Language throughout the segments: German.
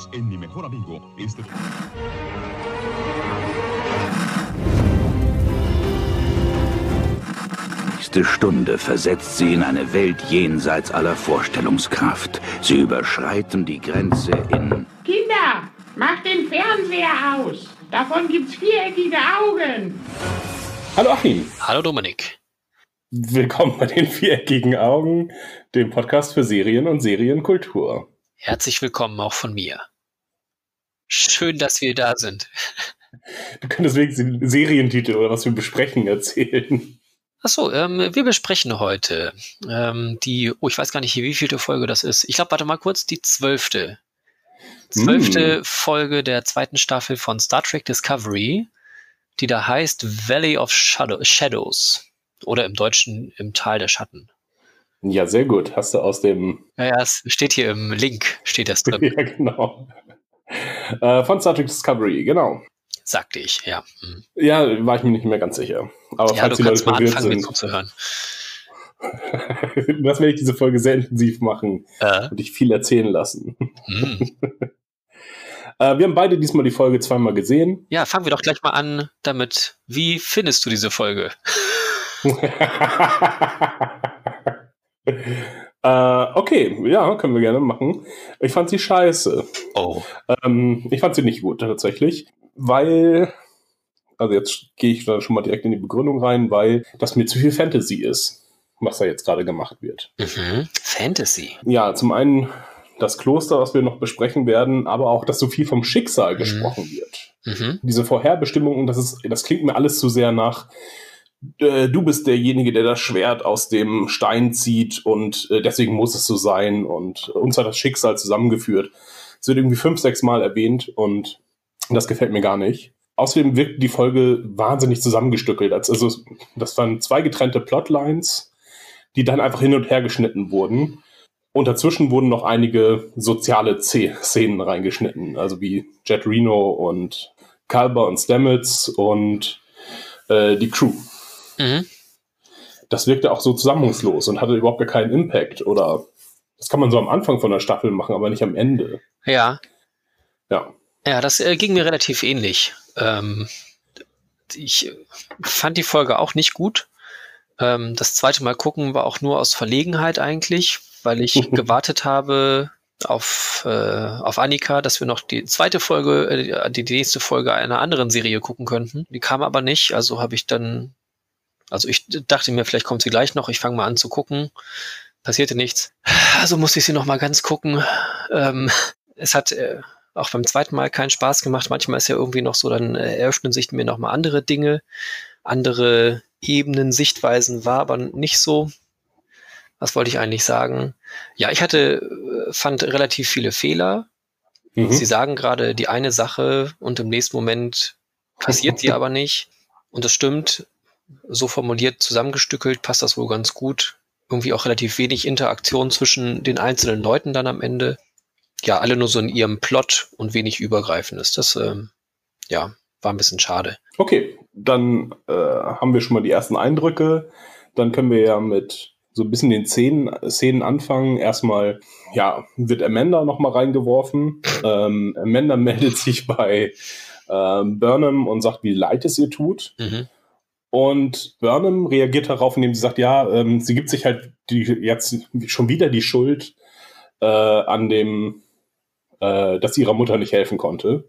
Bienvenidos en Mi Mejor Amigo. Este... nächste Stunde versetzt sie in eine Welt jenseits aller Vorstellungskraft. Sie überschreiten die Grenze in... Kinder, macht den Fernseher aus. Davon gibt's viereckige Augen. Hallo Achim. Hallo Dominik. Willkommen bei den viereckigen Augen, dem Podcast für Serien und Serienkultur. Herzlich willkommen auch von mir. Schön, dass wir da sind. Du könntest wenigstens den Serientitel oder was wir besprechen erzählen. Achso, ähm, wir besprechen heute ähm, die, oh, ich weiß gar nicht, wie vielte Folge das ist. Ich glaube, warte mal kurz, die zwölfte. Zwölfte mm. Folge der zweiten Staffel von Star Trek Discovery, die da heißt Valley of Shadow Shadows. Oder im Deutschen im Tal der Schatten. Ja, sehr gut. Hast du aus dem. Ja, ja, es steht hier im Link, steht das drin. ja, genau. Äh, von Star Trek Discovery, genau sagte ich, ja. Hm. Ja, war ich mir nicht mehr ganz sicher. Aber ja, falls die Leute verwirrt anfangen, sind. zuzuhören. das werde ich diese Folge sehr intensiv machen äh. und dich viel erzählen lassen. Hm. äh, wir haben beide diesmal die Folge zweimal gesehen. Ja, fangen wir doch gleich mal an damit. Wie findest du diese Folge? Äh, okay, ja, können wir gerne machen. Ich fand sie scheiße. Oh. Ähm, ich fand sie nicht gut, tatsächlich weil, also jetzt gehe ich da schon mal direkt in die Begründung rein, weil das mir zu viel Fantasy ist, was da jetzt gerade gemacht wird. Mhm. Fantasy? Ja, zum einen das Kloster, was wir noch besprechen werden, aber auch, dass so viel vom Schicksal mhm. gesprochen wird. Mhm. Diese Vorherbestimmungen, das, ist, das klingt mir alles zu sehr nach, äh, du bist derjenige, der das Schwert aus dem Stein zieht und äh, deswegen muss es so sein und uns hat das Schicksal zusammengeführt. Es wird irgendwie fünf, sechs Mal erwähnt und das gefällt mir gar nicht. Außerdem wirkt die Folge wahnsinnig zusammengestückelt. Also, das waren zwei getrennte Plotlines, die dann einfach hin und her geschnitten wurden. Und dazwischen wurden noch einige soziale Szenen reingeschnitten, also wie Jet Reno und Kalber und Stamets und äh, die Crew. Mhm. Das wirkte auch so zusammenhangslos und hatte überhaupt gar keinen Impact. Oder das kann man so am Anfang von der Staffel machen, aber nicht am Ende. Ja. Ja. Ja, das äh, ging mir relativ ähnlich. Ähm, ich fand die Folge auch nicht gut. Ähm, das zweite Mal gucken war auch nur aus Verlegenheit eigentlich, weil ich gewartet habe auf, äh, auf Annika, dass wir noch die zweite Folge, äh, die, die nächste Folge einer anderen Serie gucken könnten. Die kam aber nicht, also habe ich dann, also ich dachte mir, vielleicht kommt sie gleich noch, ich fange mal an zu gucken. Passierte nichts. Also musste ich sie noch mal ganz gucken. Ähm, es hat äh, auch beim zweiten Mal keinen Spaß gemacht. Manchmal ist ja irgendwie noch so, dann äh, eröffnen sich mir nochmal andere Dinge, andere Ebenen, Sichtweisen, war aber nicht so. Was wollte ich eigentlich sagen? Ja, ich hatte, äh, fand relativ viele Fehler. Mhm. Sie sagen gerade die eine Sache und im nächsten Moment passiert sie aber nicht. Und das stimmt. So formuliert, zusammengestückelt, passt das wohl ganz gut. Irgendwie auch relativ wenig Interaktion zwischen den einzelnen Leuten dann am Ende ja, alle nur so in ihrem Plot und wenig Übergreifendes. Das, ähm, ja, war ein bisschen schade. Okay, dann äh, haben wir schon mal die ersten Eindrücke. Dann können wir ja mit so ein bisschen den Szenen, Szenen anfangen. Erstmal, ja, wird Amanda nochmal reingeworfen. Ähm, Amanda meldet sich bei äh, Burnham und sagt, wie leid es ihr tut. Mhm. Und Burnham reagiert darauf, indem sie sagt, ja, ähm, sie gibt sich halt die, jetzt schon wieder die Schuld äh, an dem äh, dass ihrer Mutter nicht helfen konnte.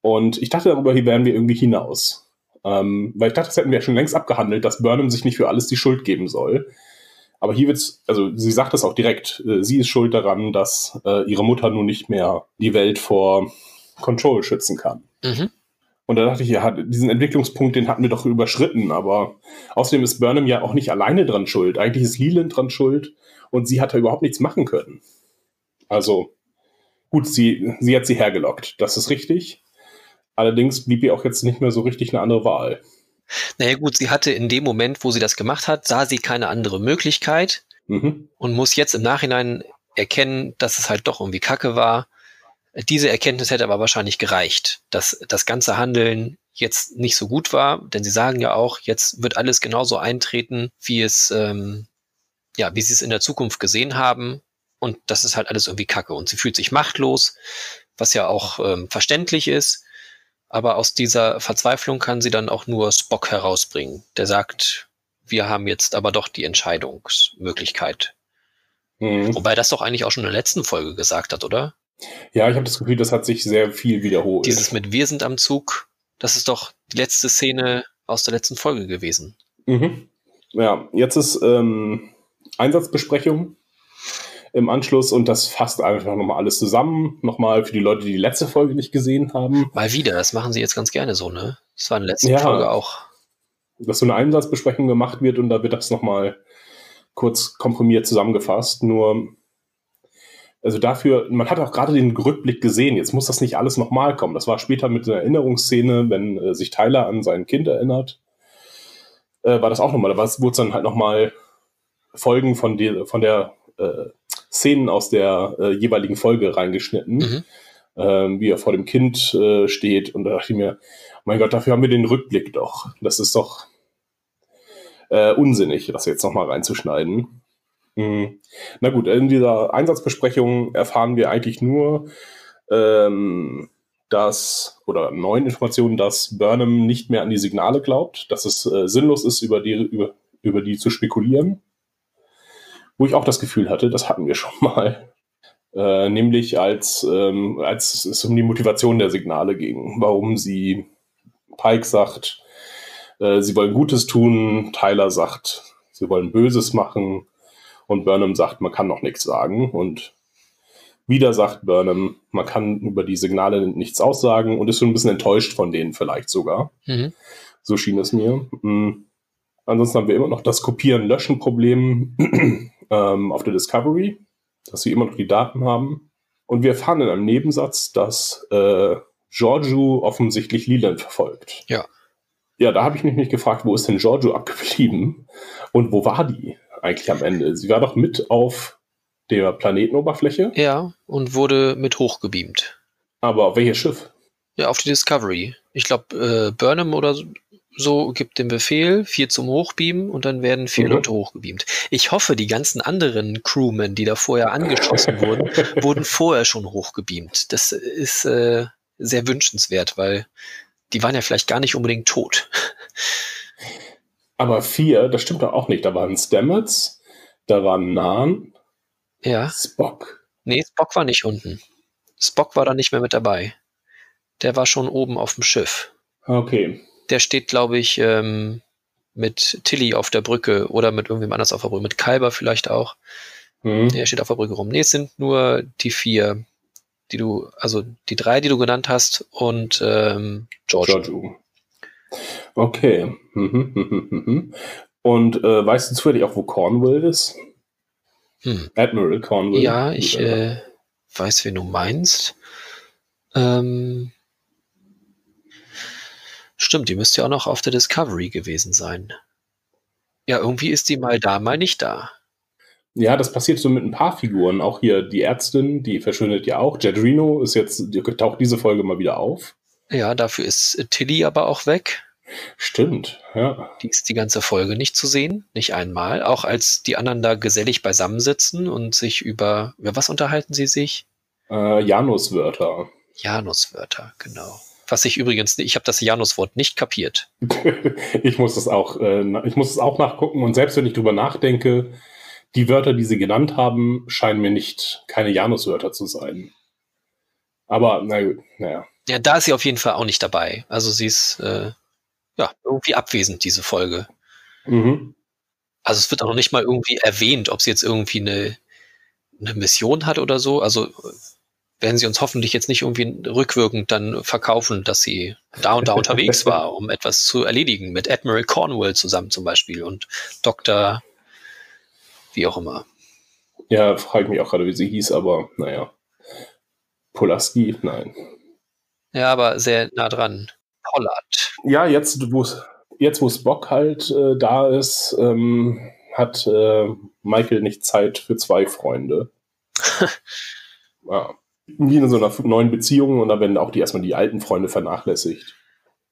Und ich dachte, darüber wären wir irgendwie hinaus. Ähm, weil ich dachte, das hätten wir schon längst abgehandelt, dass Burnham sich nicht für alles die Schuld geben soll. Aber hier wird's, also sie sagt es auch direkt, äh, sie ist schuld daran, dass äh, ihre Mutter nun nicht mehr die Welt vor Control schützen kann. Mhm. Und da dachte ich, ja, diesen Entwicklungspunkt, den hatten wir doch überschritten, aber außerdem ist Burnham ja auch nicht alleine dran schuld. Eigentlich ist Leland dran schuld und sie hat da überhaupt nichts machen können. Also, Gut, sie, sie hat sie hergelockt, das ist richtig. Allerdings blieb ihr auch jetzt nicht mehr so richtig eine andere Wahl. Naja gut, sie hatte in dem Moment, wo sie das gemacht hat, sah sie keine andere Möglichkeit mhm. und muss jetzt im Nachhinein erkennen, dass es halt doch irgendwie Kacke war. Diese Erkenntnis hätte aber wahrscheinlich gereicht, dass das ganze Handeln jetzt nicht so gut war, denn sie sagen ja auch, jetzt wird alles genauso eintreten, wie es, ähm, ja, wie sie es in der Zukunft gesehen haben Und das ist halt alles irgendwie kacke. Und sie fühlt sich machtlos, was ja auch ähm, verständlich ist. Aber aus dieser Verzweiflung kann sie dann auch nur Spock herausbringen. Der sagt, wir haben jetzt aber doch die Entscheidungsmöglichkeit. Mhm. Wobei das doch eigentlich auch schon in der letzten Folge gesagt hat, oder? Ja, ich habe das Gefühl, das hat sich sehr viel wiederholt. Dieses mit Wir sind am Zug, das ist doch die letzte Szene aus der letzten Folge gewesen. Mhm. Ja, jetzt ist ähm, Einsatzbesprechung im Anschluss und das fasst einfach nochmal alles zusammen. Nochmal für die Leute, die die letzte Folge nicht gesehen haben. Mal wieder, das machen sie jetzt ganz gerne so, ne? Das war in der letzten ja, Folge auch. Dass so eine Einsatzbesprechung gemacht wird und da wird das nochmal kurz komprimiert zusammengefasst. Nur, also dafür, man hat auch gerade den Rückblick gesehen, jetzt muss das nicht alles nochmal kommen. Das war später mit einer Erinnerungsszene, wenn äh, sich Tyler an sein Kind erinnert, äh, war das auch nochmal. Da wurde es dann halt nochmal Folgen von, die, von der äh, Szenen aus der äh, jeweiligen Folge reingeschnitten, mhm. ähm, wie er vor dem Kind äh, steht. Und da dachte ich mir, mein Gott, dafür haben wir den Rückblick doch. Das ist doch äh, unsinnig, das jetzt nochmal reinzuschneiden. Mhm. Na gut, in dieser Einsatzbesprechung erfahren wir eigentlich nur, ähm, dass, oder neuen Informationen, dass Burnham nicht mehr an die Signale glaubt, dass es äh, sinnlos ist, über die, über, über die zu spekulieren wo ich auch das Gefühl hatte, das hatten wir schon mal. Äh, nämlich als, ähm, als es um die Motivation der Signale ging, warum sie Pike sagt, äh, sie wollen Gutes tun, Tyler sagt, sie wollen Böses machen und Burnham sagt, man kann noch nichts sagen und wieder sagt Burnham, man kann über die Signale nichts aussagen und ist so ein bisschen enttäuscht von denen vielleicht sogar. Mhm. So schien es mir. Mhm. Ansonsten haben wir immer noch das Kopieren-Löschen-Problem ähm, auf der Discovery, dass sie immer noch die Daten haben. Und wir erfahren in einem Nebensatz, dass äh, Giorgio offensichtlich Leland verfolgt. Ja. Ja, da habe ich mich nicht gefragt, wo ist denn Giorgio abgeblieben und wo war die eigentlich am Ende? Sie war doch mit auf der Planetenoberfläche. Ja, und wurde mit hochgebeamt. Aber auf welches Schiff? Ja, auf die Discovery. Ich glaube, äh, Burnham oder so gibt den Befehl, vier zum Hochbeamen und dann werden vier mhm. Leute hochgebeamt. Ich hoffe, die ganzen anderen Crewmen, die da vorher angeschossen wurden, wurden vorher schon hochgebeamt. Das ist äh, sehr wünschenswert, weil die waren ja vielleicht gar nicht unbedingt tot. Aber vier, das stimmt doch auch nicht. Da waren Stamets, da waren Nahn, ja. Spock. Nee, Spock war nicht unten. Spock war da nicht mehr mit dabei. Der war schon oben auf dem Schiff. Okay der steht, glaube ich, ähm, mit Tilly auf der Brücke oder mit irgendwem anders auf der Brücke, mit Kalber vielleicht auch. Mhm. Der steht auf der Brücke rum. Nee, es sind nur die vier, die du, also die drei, die du genannt hast und ähm, George. George. Okay. Mhm, mhm, mhm, und äh, weißt du zufällig auch, wo Cornwall ist? Hm. Admiral Cornwall. Ja, ich äh, weiß, wen du meinst. Ähm, Stimmt, die müsste ja auch noch auf der Discovery gewesen sein. Ja, irgendwie ist die mal da, mal nicht da. Ja, das passiert so mit ein paar Figuren. Auch hier die Ärztin, die verschwindet ja auch. Jet Reno ist jetzt, die taucht diese Folge mal wieder auf. Ja, dafür ist Tilly aber auch weg. Stimmt, ja. Die ist die ganze Folge nicht zu sehen, nicht einmal. Auch als die anderen da gesellig beisammensitzen und sich über, über was unterhalten sie sich? Äh, Januswörter. Januswörter, genau. Was ich übrigens, ich habe das Januswort nicht kapiert. ich muss es auch, äh, ich muss es auch nachgucken und selbst wenn ich drüber nachdenke, die Wörter, die sie genannt haben, scheinen mir nicht keine Januswörter zu sein. Aber na gut, naja. Ja, da ist sie auf jeden Fall auch nicht dabei. Also sie ist äh, ja irgendwie abwesend diese Folge. Mhm. Also es wird auch noch nicht mal irgendwie erwähnt, ob sie jetzt irgendwie eine, eine Mission hat oder so. Also werden sie uns hoffentlich jetzt nicht irgendwie rückwirkend dann verkaufen, dass sie da und da unterwegs war, um etwas zu erledigen, mit Admiral Cornwall zusammen zum Beispiel und Dr. wie auch immer. Ja, frage ich mich auch gerade, wie sie hieß, aber naja. Polaski, nein. Ja, aber sehr nah dran. Pollard. Ja, jetzt, wo jetzt, wo Spock halt äh, da ist, ähm, hat äh, Michael nicht Zeit für zwei Freunde. ja wie in so einer neuen Beziehung und da werden auch die erstmal die alten Freunde vernachlässigt.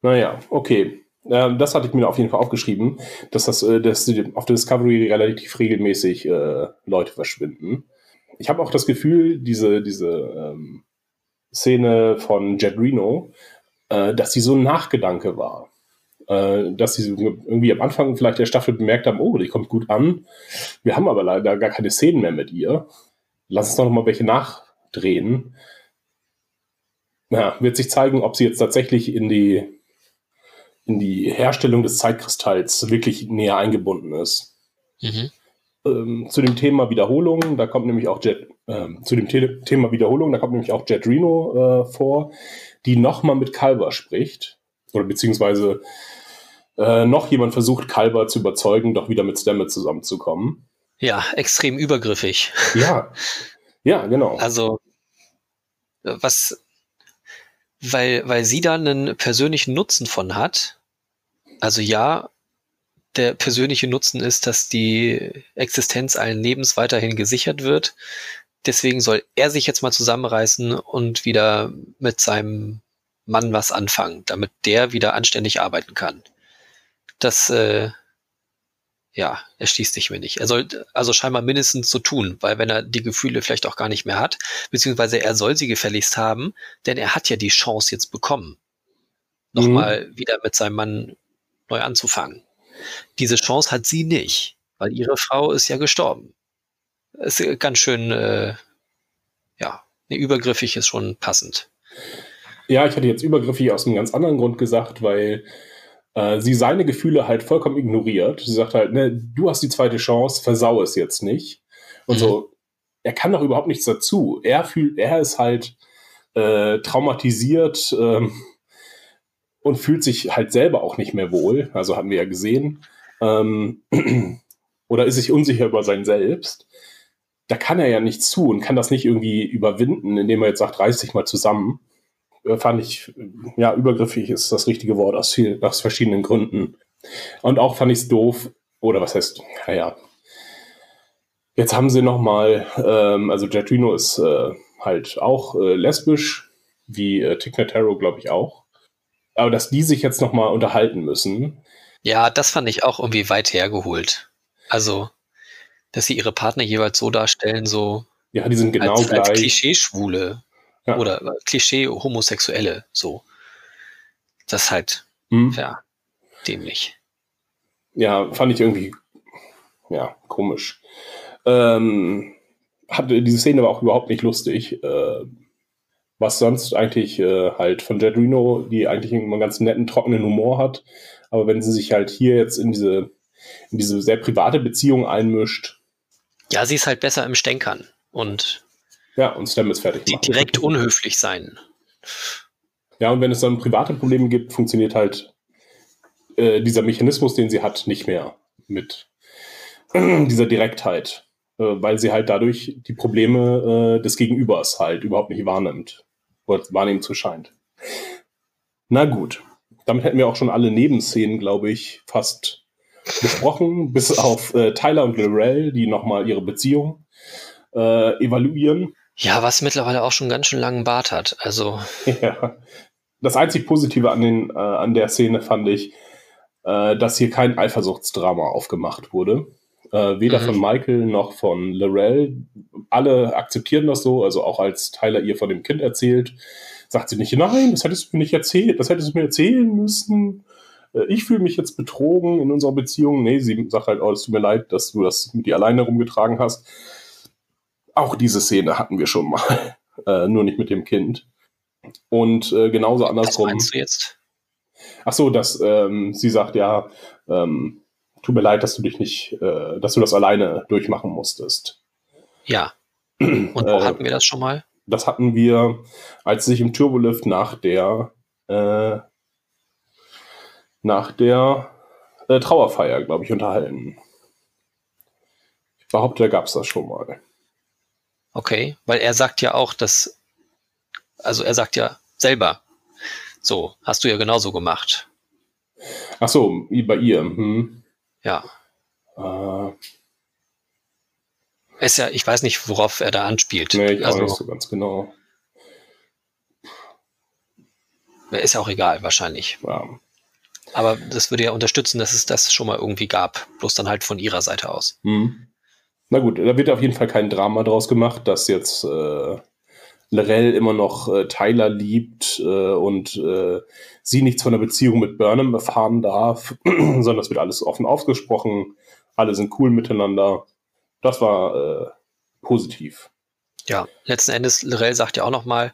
Naja, okay. Ähm, das hatte ich mir auf jeden Fall aufgeschrieben, dass das, äh, dass auf der Discovery relativ regelmäßig äh, Leute verschwinden. ich habe auch das Gefühl, diese, diese ähm, Szene von Jet Reno, äh, dass sie so ein Nachgedanke war. Äh, dass sie irgendwie am Anfang vielleicht der Staffel bemerkt haben, oh, die kommt gut an. Wir haben aber leider gar keine Szenen mehr mit ihr. Lass uns doch noch mal welche nachdrehen. Ja, wird sich zeigen, ob sie jetzt tatsächlich in die, in die Herstellung des Zeitkristalls wirklich näher eingebunden ist. Mhm. Ähm, zu dem Thema Wiederholung, da kommt nämlich auch Jet, äh, zu dem The Thema Wiederholung, da kommt nämlich auch Jet Reno äh, vor, die nochmal mit Kalber spricht. Oder beziehungsweise äh, noch jemand versucht, Kalber zu überzeugen, doch wieder mit Stammet zusammenzukommen. Ja, extrem übergriffig. Ja, ja, genau. Also, was, weil, weil sie da einen persönlichen Nutzen von hat. Also ja, der persönliche Nutzen ist, dass die Existenz allen Lebens weiterhin gesichert wird. Deswegen soll er sich jetzt mal zusammenreißen und wieder mit seinem Mann was anfangen, damit der wieder anständig arbeiten kann. Das, äh, ja, erschließt sich mir nicht. Er soll also scheinbar mindestens so tun, weil wenn er die Gefühle vielleicht auch gar nicht mehr hat, beziehungsweise er soll sie gefälligst haben, denn er hat ja die Chance jetzt bekommen, nochmal mhm. wieder mit seinem Mann neu anzufangen. Diese Chance hat sie nicht, weil ihre Frau ist ja gestorben. Ist ganz schön, äh, ja, übergriffig ist schon passend. Ja, ich hatte jetzt übergriffig aus einem ganz anderen Grund gesagt, weil äh, sie seine Gefühle halt vollkommen ignoriert. Sie sagt halt, ne, du hast die zweite Chance, versau es jetzt nicht. Und mhm. so, er kann doch überhaupt nichts dazu. Er fühlt, er ist halt äh, traumatisiert, ähm, und fühlt sich halt selber auch nicht mehr wohl. Also hatten wir ja gesehen. Ähm, oder ist sich unsicher über sein Selbst. Da kann er ja nichts zu und kann das nicht irgendwie überwinden, indem er jetzt sagt, reiß dich mal zusammen. Äh, fand ich, ja, übergriffig ist das richtige Wort aus, viel, aus verschiedenen Gründen. Und auch fand ich es doof, oder was heißt, naja. Jetzt haben sie nochmal, ähm, also Jetrino ist äh, halt auch äh, lesbisch, wie äh, Tick Notaro, glaube ich, auch. Aber dass die sich jetzt nochmal unterhalten müssen. Ja, das fand ich auch irgendwie weit hergeholt. Also, dass sie ihre Partner jeweils so darstellen, so. Ja, die sind genau als, gleich. Als Klischee-Schwule ja. oder Klischee-Homosexuelle, so. Das ist halt, hm. ja, dämlich. Ja, fand ich irgendwie, ja, komisch. Ähm, hatte diese Szene war auch überhaupt nicht lustig. Äh, was sonst eigentlich äh, halt von Jet Reno, die eigentlich einen ganz netten, trockenen Humor hat. Aber wenn sie sich halt hier jetzt in diese, in diese sehr private Beziehung einmischt. Ja, sie ist halt besser im Stänkern und. Ja, und Stem ist fertig. Die direkt unhöflich sein. Ja, und wenn es dann private Probleme gibt, funktioniert halt äh, dieser Mechanismus, den sie hat, nicht mehr mit dieser Direktheit, äh, weil sie halt dadurch die Probleme äh, des Gegenübers halt überhaupt nicht wahrnimmt wahrnehmen zu scheint. Na gut, damit hätten wir auch schon alle Nebenszenen, glaube ich, fast besprochen, bis auf äh, Tyler und Lorel, die nochmal ihre Beziehung äh, evaluieren. Ja, was mittlerweile auch schon ganz schön langen Bart hat. Also. Ja. Das einzig Positive an, den, äh, an der Szene fand ich, äh, dass hier kein Eifersuchtsdrama aufgemacht wurde. Äh, weder mhm. von Michael noch von Lorel. Alle akzeptieren das so, also auch als Tyler ihr von dem Kind erzählt, sagt sie nicht, nein, das hättest du mir nicht erzählt, das hättest du mir erzählen müssen. Äh, ich fühle mich jetzt betrogen in unserer Beziehung. Nee, sie sagt halt, oh, es tut mir leid, dass du das mit dir alleine rumgetragen hast. Auch diese Szene hatten wir schon mal, äh, nur nicht mit dem Kind. Und äh, genauso andersrum. Was meinst du jetzt? Ach so, dass ähm, sie sagt, ja, ähm, tut mir leid, dass du dich nicht, äh, dass du das alleine durchmachen musstest. Ja. Und wo äh, hatten wir das schon mal? Das hatten wir, als sie sich im Turbolift nach der äh, nach der äh, Trauerfeier, glaube ich, unterhalten. Ich behaupte, da gab es das schon mal. Okay, weil er sagt ja auch, dass, also er sagt ja selber, so, hast du ja genauso gemacht. Ach so, wie bei ihr. Hm. Ja. Äh, ist ja, ich weiß nicht, worauf er da anspielt. Nee, ich also, auch nicht so ganz genau. Ist ja auch egal, wahrscheinlich. Ja. Aber das würde ja unterstützen, dass es das schon mal irgendwie gab. Bloß dann halt von ihrer Seite aus. Hm. Na gut, da wird auf jeden Fall kein Drama draus gemacht, dass jetzt äh, Lorel immer noch äh, Tyler liebt äh, und äh, sie nichts von der Beziehung mit Burnham erfahren darf, sondern das wird alles offen ausgesprochen. Alle sind cool miteinander. Das war äh, positiv. Ja, letzten Endes, Lorel sagt ja auch nochmal,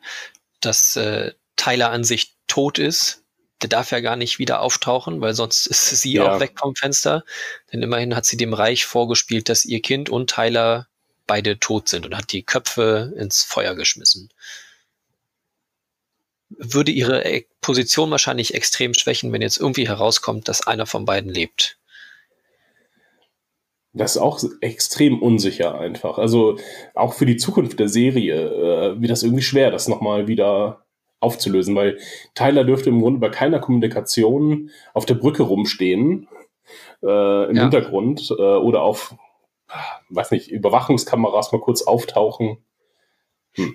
dass äh, Tyler an sich tot ist. Der darf ja gar nicht wieder auftauchen, weil sonst ist sie Ja. auch weg vom Fenster. Denn immerhin hat sie dem Reich vorgespielt, dass ihr Kind und Tyler beide tot sind und hat die Köpfe ins Feuer geschmissen. Würde ihre äh, Position wahrscheinlich extrem schwächen, wenn jetzt irgendwie herauskommt, dass einer von beiden lebt. Das ist auch extrem unsicher einfach. Also auch für die Zukunft der Serie äh, wird das irgendwie schwer, das nochmal wieder aufzulösen, weil Tyler dürfte im Grunde bei keiner Kommunikation auf der Brücke rumstehen, äh, im Ja. Hintergrund äh, oder auf, weiß nicht, Überwachungskameras mal kurz auftauchen.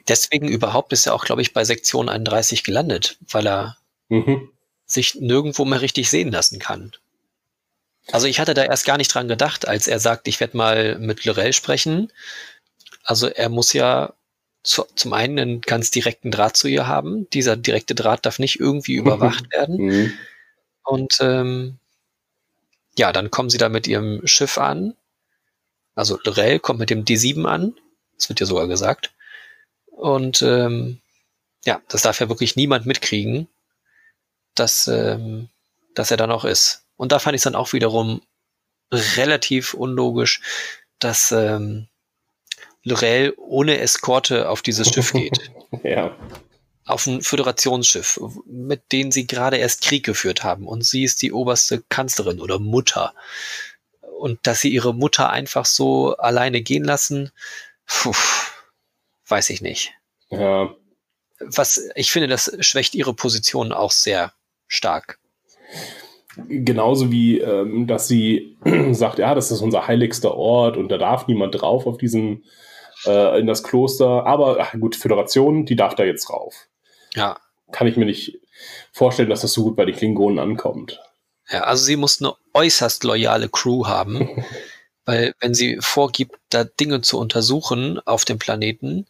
Deswegen überhaupt ist er auch, glaube ich, bei Sektion 31 gelandet, weil er Mhm. sich nirgendwo mehr richtig sehen lassen kann. Also ich hatte da erst gar nicht dran gedacht, als er sagt, ich werde mal mit Lorel sprechen. Also er muss ja zu, zum einen einen ganz direkten Draht zu ihr haben. Dieser direkte Draht darf nicht irgendwie überwacht werden. Mhm. Und ähm, ja, dann kommen sie da mit ihrem Schiff an. Also Lorel kommt mit dem D7 an. Das wird ja sogar gesagt. Und ähm, ja, das darf ja wirklich niemand mitkriegen, dass, ähm, dass er da noch ist. Und da fand ich es dann auch wiederum relativ unlogisch, dass ähm, Lorel ohne Eskorte auf dieses Schiff geht. Ja. auf ein Föderationsschiff, mit denen sie gerade erst Krieg geführt haben. Und sie ist die oberste Kanzlerin oder Mutter. Und dass sie ihre Mutter einfach so alleine gehen lassen, puh, weiß ich nicht. ja. Was, ich finde, das schwächt ihre Position auch sehr stark. Genauso wie, ähm, dass sie sagt, ja, das ist unser heiligster Ort und da darf niemand drauf auf diesen, äh, in das Kloster. Aber ach, gut, Föderation, die darf da jetzt drauf. Ja. Kann ich mir nicht vorstellen, dass das so gut bei den Klingonen ankommt. Ja, also sie muss eine äußerst loyale Crew haben, weil wenn sie vorgibt, da Dinge zu untersuchen auf dem Planeten,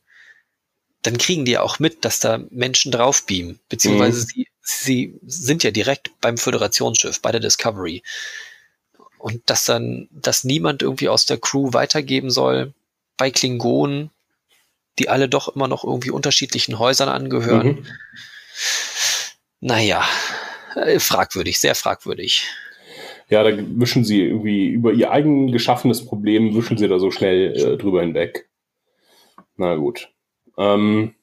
dann kriegen die ja auch mit, dass da Menschen drauf beamen, beziehungsweise Mhm. sie, sie sind ja direkt beim Föderationsschiff, bei der Discovery. Und dass dann, dass niemand irgendwie aus der Crew weitergeben soll, bei Klingonen, die alle doch immer noch irgendwie unterschiedlichen Häusern angehören. Mhm. Naja, äh, fragwürdig, sehr fragwürdig. Ja, da wischen sie irgendwie über ihr eigen geschaffenes Problem, wischen sie da so schnell äh, drüber hinweg. Na gut. Ähm,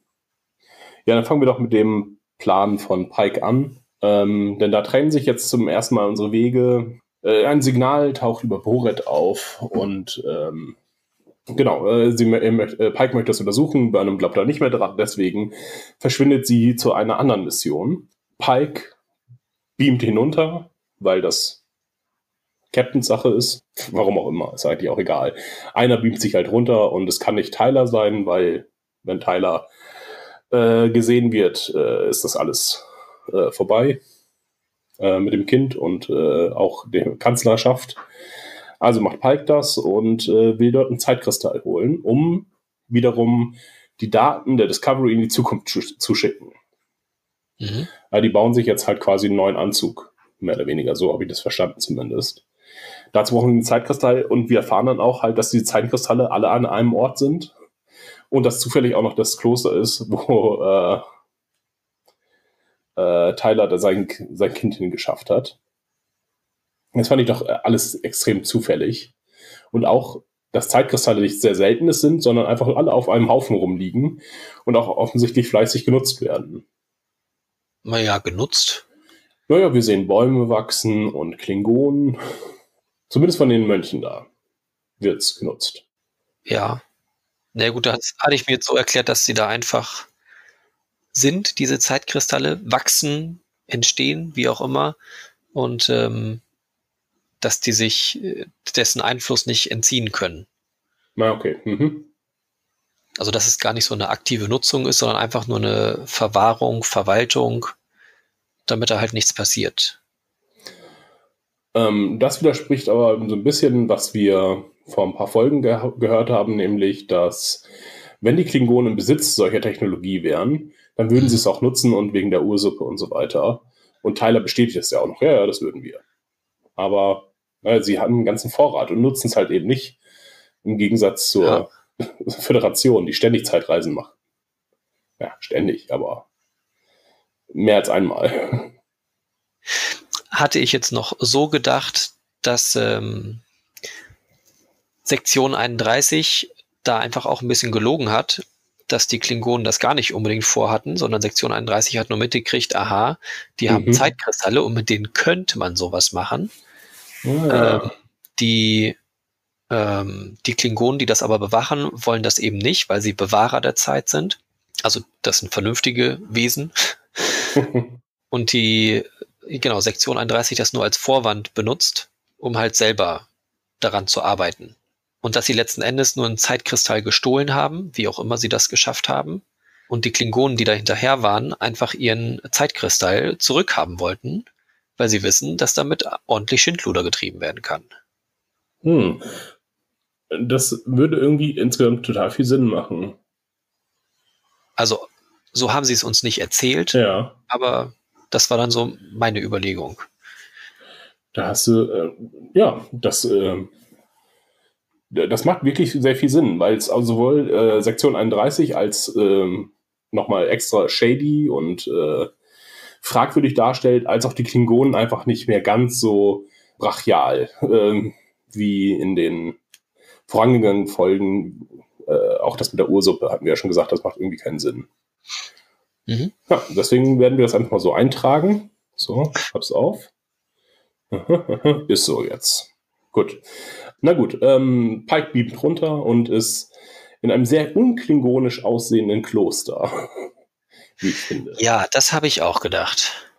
ja, dann fangen wir doch mit dem Plan von Pike an. Ähm, denn da trennen sich jetzt zum ersten Mal unsere Wege. Äh, ein Signal taucht über Boret auf und ähm, genau, äh, sie, möcht- äh, Pike möchte das untersuchen, Burnham glaubt da nicht mehr dran, deswegen verschwindet sie zu einer anderen Mission. Pike beamt hinunter, weil das Captains Sache ist. Warum auch immer, ist eigentlich auch egal. Einer beamt sich halt runter und es kann nicht Tyler sein, weil wenn Tyler äh, gesehen wird, äh, ist das alles äh, vorbei äh, mit dem Kind und äh, auch der Kanzlerschaft. Also macht Pike das und äh, will dort einen Zeitkristall holen, um wiederum die Daten der Discovery in die Zukunft zu, zu schicken. Mhm. Ja, die bauen sich jetzt halt quasi einen neuen Anzug. Mehr oder weniger, so habe ich das verstanden zumindest. Dazu brauchen wir einen Zeitkristall und wir erfahren dann auch halt, dass die Zeitkristalle alle an einem Ort sind und dass zufällig auch noch das Kloster ist, wo äh, äh, Tyler da sein, sein Kind hingeschafft hat. Das fand ich doch äh, alles extrem zufällig. Und auch, dass Zeitkristalle nicht sehr seltenes sind, sondern einfach alle auf einem Haufen rumliegen und auch offensichtlich fleißig genutzt werden. Naja, genutzt. Naja, wir sehen Bäume wachsen und Klingonen. Zumindest von den Mönchen da wird's genutzt. Ja. Na gut, das hatte ich mir jetzt so erklärt, dass sie da einfach sind, diese Zeitkristalle, wachsen, entstehen, wie auch immer, und ähm, dass die sich äh, dessen Einfluss nicht entziehen können. Na, okay. Mhm. Also dass es gar nicht so eine aktive Nutzung ist, sondern einfach nur eine Verwahrung, Verwaltung, damit da halt nichts passiert. Ähm, das widerspricht aber so ein bisschen, was wir vor ein paar Folgen ge gehört haben, nämlich, dass wenn die Klingonen im Besitz solcher Technologie wären, dann würden sie es auch nutzen und wegen der Ursuppe und so weiter. Und Tyler bestätigt es ja auch noch, ja, ja, das würden wir. Aber sie haben einen ganzen Vorrat und nutzen es halt eben nicht, im Gegensatz zur ja. Föderation, die ständig Zeitreisen macht. Ja, ständig, aber mehr als einmal. Hatte ich jetzt noch so gedacht, dass ähm, Sektion 31 da einfach auch ein bisschen gelogen hat, dass die Klingonen das gar nicht unbedingt vorhatten, sondern Sektion 31 hat nur mitgekriegt, aha, die mhm. haben Zeitkristalle und mit denen könnte man sowas machen. Ja. Ähm, die, ähm, die Klingonen, die das aber bewachen, wollen das eben nicht, weil sie Bewahrer der Zeit sind. Also das sind vernünftige Wesen. und die, genau, Sektion 31 das nur als Vorwand benutzt, um halt selber daran zu arbeiten und dass sie letzten Endes nur einen Zeitkristall gestohlen haben, wie auch immer sie das geschafft haben. Und die Klingonen, die da hinterher waren, einfach ihren Zeitkristall zurückhaben wollten, weil sie wissen, dass damit ordentlich Schindluder getrieben werden kann. Hm. Das würde irgendwie insgesamt total viel Sinn machen. Also, so haben sie es uns nicht erzählt, ja. aber das war dann so meine Überlegung. Da hast du, äh, ja, das äh, das macht wirklich sehr viel Sinn, weil es also sowohl äh, Sektion 31 als ähm, nochmal extra shady und äh, fragwürdig darstellt, als auch die Klingonen einfach nicht mehr ganz so brachial äh, wie in den vorangegangenen Folgen. Äh, auch das mit der Ursuppe hatten wir ja schon gesagt, das macht irgendwie keinen Sinn. Mhm. Ja, deswegen werden wir das einfach mal so eintragen. So, hab's auf. Ist so jetzt. Gut. Na gut, ähm, Pike beamt runter und ist in einem sehr unklingonisch aussehenden Kloster. Wie ich finde. Ja, das habe ich auch gedacht.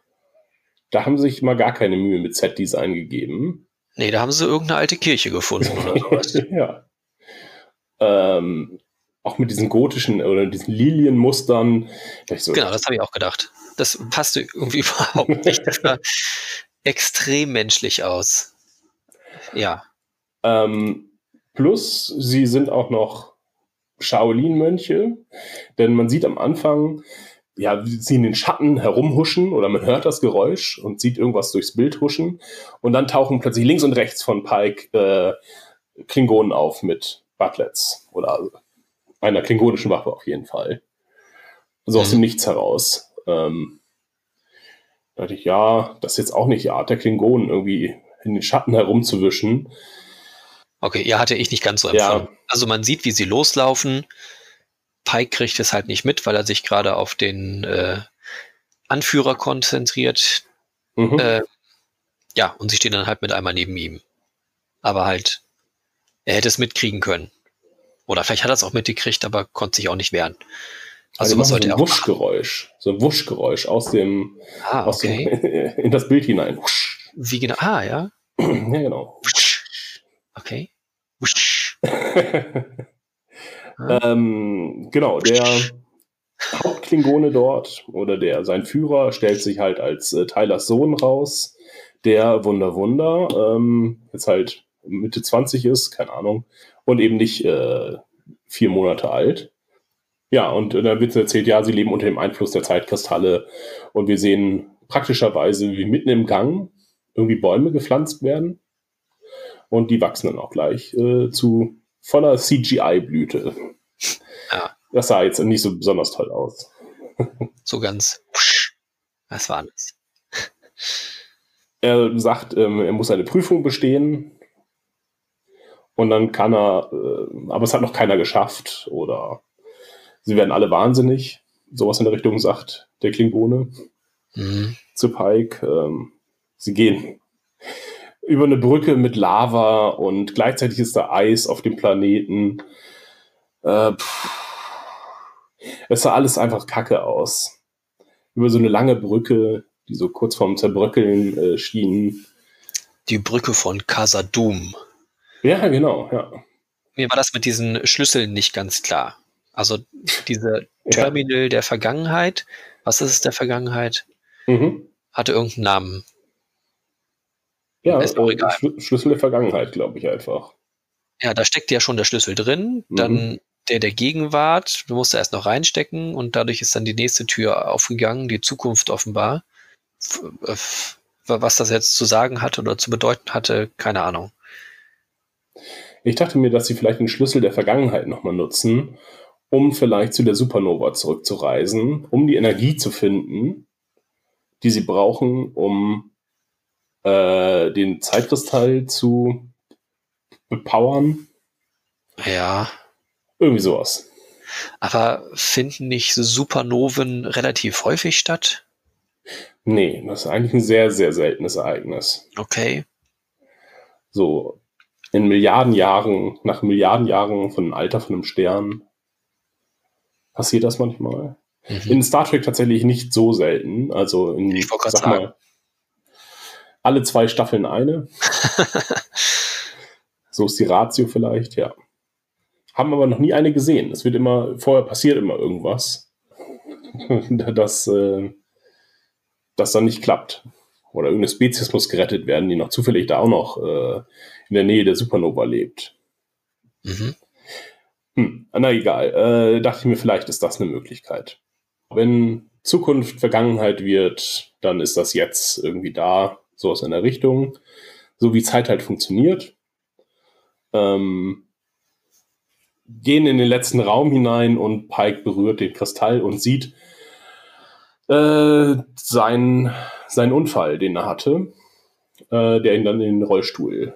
Da haben sie sich mal gar keine Mühe mit Set-Design gegeben. Nee, da haben sie irgendeine alte Kirche gefunden oder sowas. ja. Ähm, auch mit diesen gotischen oder diesen Lilienmustern. So genau, das habe ich auch gedacht. Das passte irgendwie überhaupt nicht. Das sah extrem menschlich aus. Ja. Ähm, plus, sie sind auch noch Shaolin-Mönche, denn man sieht am Anfang, ja, sie in den Schatten herumhuschen oder man hört das Geräusch und sieht irgendwas durchs Bild huschen und dann tauchen plötzlich links und rechts von Pike äh, Klingonen auf mit Butlets oder einer klingonischen Waffe auf jeden Fall. Also aus dem mhm. Nichts heraus. Ähm, da dachte ich, ja, das ist jetzt auch nicht die Art der Klingonen, irgendwie in den Schatten herumzuwischen. Okay, ja, hatte ich nicht ganz so empfunden. Ja. Also man sieht, wie sie loslaufen. Pike kriegt es halt nicht mit, weil er sich gerade auf den äh, Anführer konzentriert. Mhm. Äh, ja, und sie stehen dann halt mit einmal neben ihm. Aber halt, er hätte es mitkriegen können. Oder vielleicht hat er es auch mitgekriegt, aber konnte sich auch nicht wehren. Also, also was sollte so ein er Wuschgeräusch, so ein Wuschgeräusch aus dem, ah, okay. aus dem in das Bild hinein. Wusch. Wie genau? Ah, ja. ja, genau. Okay. ähm, genau, der Hauptklingone dort oder der sein Führer stellt sich halt als äh, Tylers Sohn raus, der Wunder Wunder ähm, jetzt halt Mitte 20 ist, keine Ahnung, und eben nicht äh, vier Monate alt. Ja, und dann wird erzählt, ja, sie leben unter dem Einfluss der Zeitkristalle und wir sehen praktischerweise, wie mitten im Gang irgendwie Bäume gepflanzt werden und die wachsen dann auch gleich äh, zu voller CGI-Blüte. Ja. Das sah jetzt nicht so besonders toll aus. so ganz. Was war das? Er sagt, ähm, er muss eine Prüfung bestehen. Und dann kann er, äh, aber es hat noch keiner geschafft. Oder sie werden alle wahnsinnig. Sowas in der Richtung sagt der Klingone mhm. zu Pike. Ähm, sie gehen über eine Brücke mit Lava und gleichzeitig ist da Eis auf dem Planeten. Äh, es sah alles einfach kacke aus. Über so eine lange Brücke, die so kurz vorm Zerbröckeln äh, schien. Die Brücke von Casadum. Ja, genau, ja. Mir war das mit diesen Schlüsseln nicht ganz klar. Also diese Terminal ja. der Vergangenheit, was ist es der Vergangenheit? Mhm. Hatte irgendeinen Namen. Ja, Ist auch egal. Schlü- Schlüssel der Vergangenheit, glaube ich einfach. Ja, da steckt ja schon der Schlüssel drin. Mhm. Dann der der Gegenwart, du musst da erst noch reinstecken und dadurch ist dann die nächste Tür aufgegangen, die Zukunft offenbar. Äh, Was das jetzt zu sagen hatte oder zu bedeuten hatte, keine Ahnung. Ich dachte mir, dass sie vielleicht den Schlüssel der Vergangenheit nochmal nutzen, um vielleicht zu der Supernova zurückzureisen, um die Energie zu finden, die sie brauchen, um äh, den Zeitkristall zu bepowern. Ja, Irgendwie sowas. aber finden nicht Supernoven relativ häufig statt? Nee, das ist eigentlich ein sehr, sehr seltenes Ereignis. Okay. So in Milliarden Jahren, nach Milliarden Jahren von dem Alter von einem Stern passiert das manchmal. Mhm. In Star Trek tatsächlich nicht so selten. Also in, Ich sag sagen. mal, alle zwei Staffeln eine. so ist die Ratio vielleicht, ja. Haben aber noch nie eine gesehen. Es wird immer, vorher passiert immer irgendwas, das, äh, das dann nicht klappt. Oder irgendeine Spezies muss gerettet werden, die noch zufällig da auch noch äh, in der Nähe der Supernova lebt. Mhm. Hm, na egal. Äh, dachte ich mir, vielleicht ist das eine Möglichkeit. Wenn Zukunft Vergangenheit wird, dann ist das jetzt irgendwie da, sowas in der Richtung. So wie Zeit halt funktioniert. Ähm, gehen in den letzten Raum hinein und Pike berührt den Kristall und sieht äh, seinen, seinen Unfall, den er hatte, äh, der ihn dann in den Rollstuhl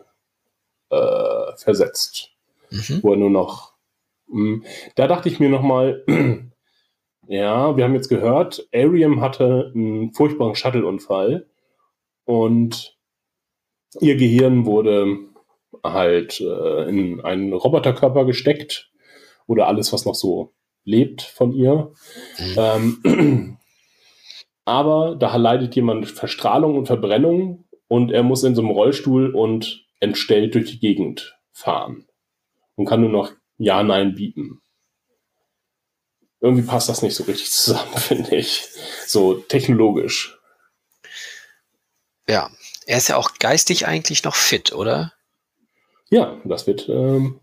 äh, versetzt Mhm. wo er nur noch. Mh, Da dachte ich mir nochmal, ja, wir haben jetzt gehört, Ariam hatte einen furchtbaren Shuttle-Unfall und ihr Gehirn wurde halt äh, in einen Roboterkörper gesteckt oder alles, was noch so lebt von ihr. Mhm. Ähm, aber da leidet jemand Verstrahlung und Verbrennung und er muss in so einem Rollstuhl und entstellt durch die Gegend fahren und kann nur noch Ja, Nein bieten. Irgendwie passt das nicht so richtig zusammen, finde ich. So technologisch. Ja, er ist ja auch geistig eigentlich noch fit, oder? Ja, das wird ähm,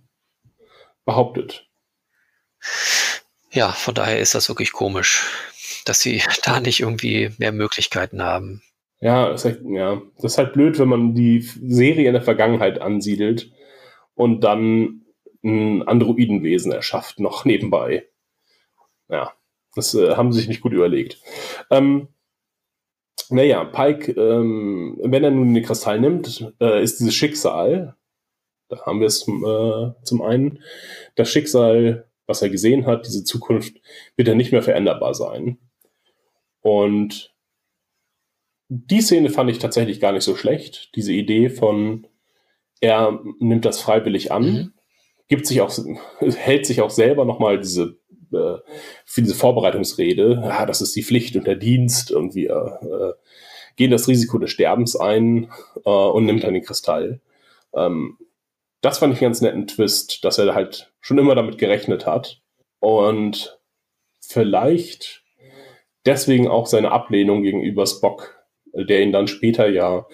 behauptet. Ja, von daher ist das wirklich komisch, dass sie da nicht irgendwie mehr Möglichkeiten haben. Ja, ist halt, ja, das ist halt blöd, wenn man die Serie in der Vergangenheit ansiedelt und dann ein Androidenwesen erschafft, noch nebenbei. Ja, das äh, haben sie sich nicht gut überlegt. Ähm, naja, Pike, ähm, wenn er nun den Kristall nimmt, äh, ist dieses Schicksal, da haben wir es zum, äh, zum einen, das Schicksal, was er gesehen hat, diese Zukunft, wird er nicht mehr veränderbar sein. Und die Szene fand ich tatsächlich gar nicht so schlecht. Diese Idee von, er nimmt das freiwillig an, Mhm. gibt sich auch, hält sich auch selber nochmal diese, äh, für diese Vorbereitungsrede, ja, das ist die Pflicht und der Dienst und wir äh, gehen das Risiko des Sterbens ein äh, und nimmt dann den Kristall. Ähm, das fand ich einen ganz netten Twist, dass er halt schon immer damit gerechnet hat und vielleicht deswegen auch seine Ablehnung gegenüber Spock, der ihn dann später ja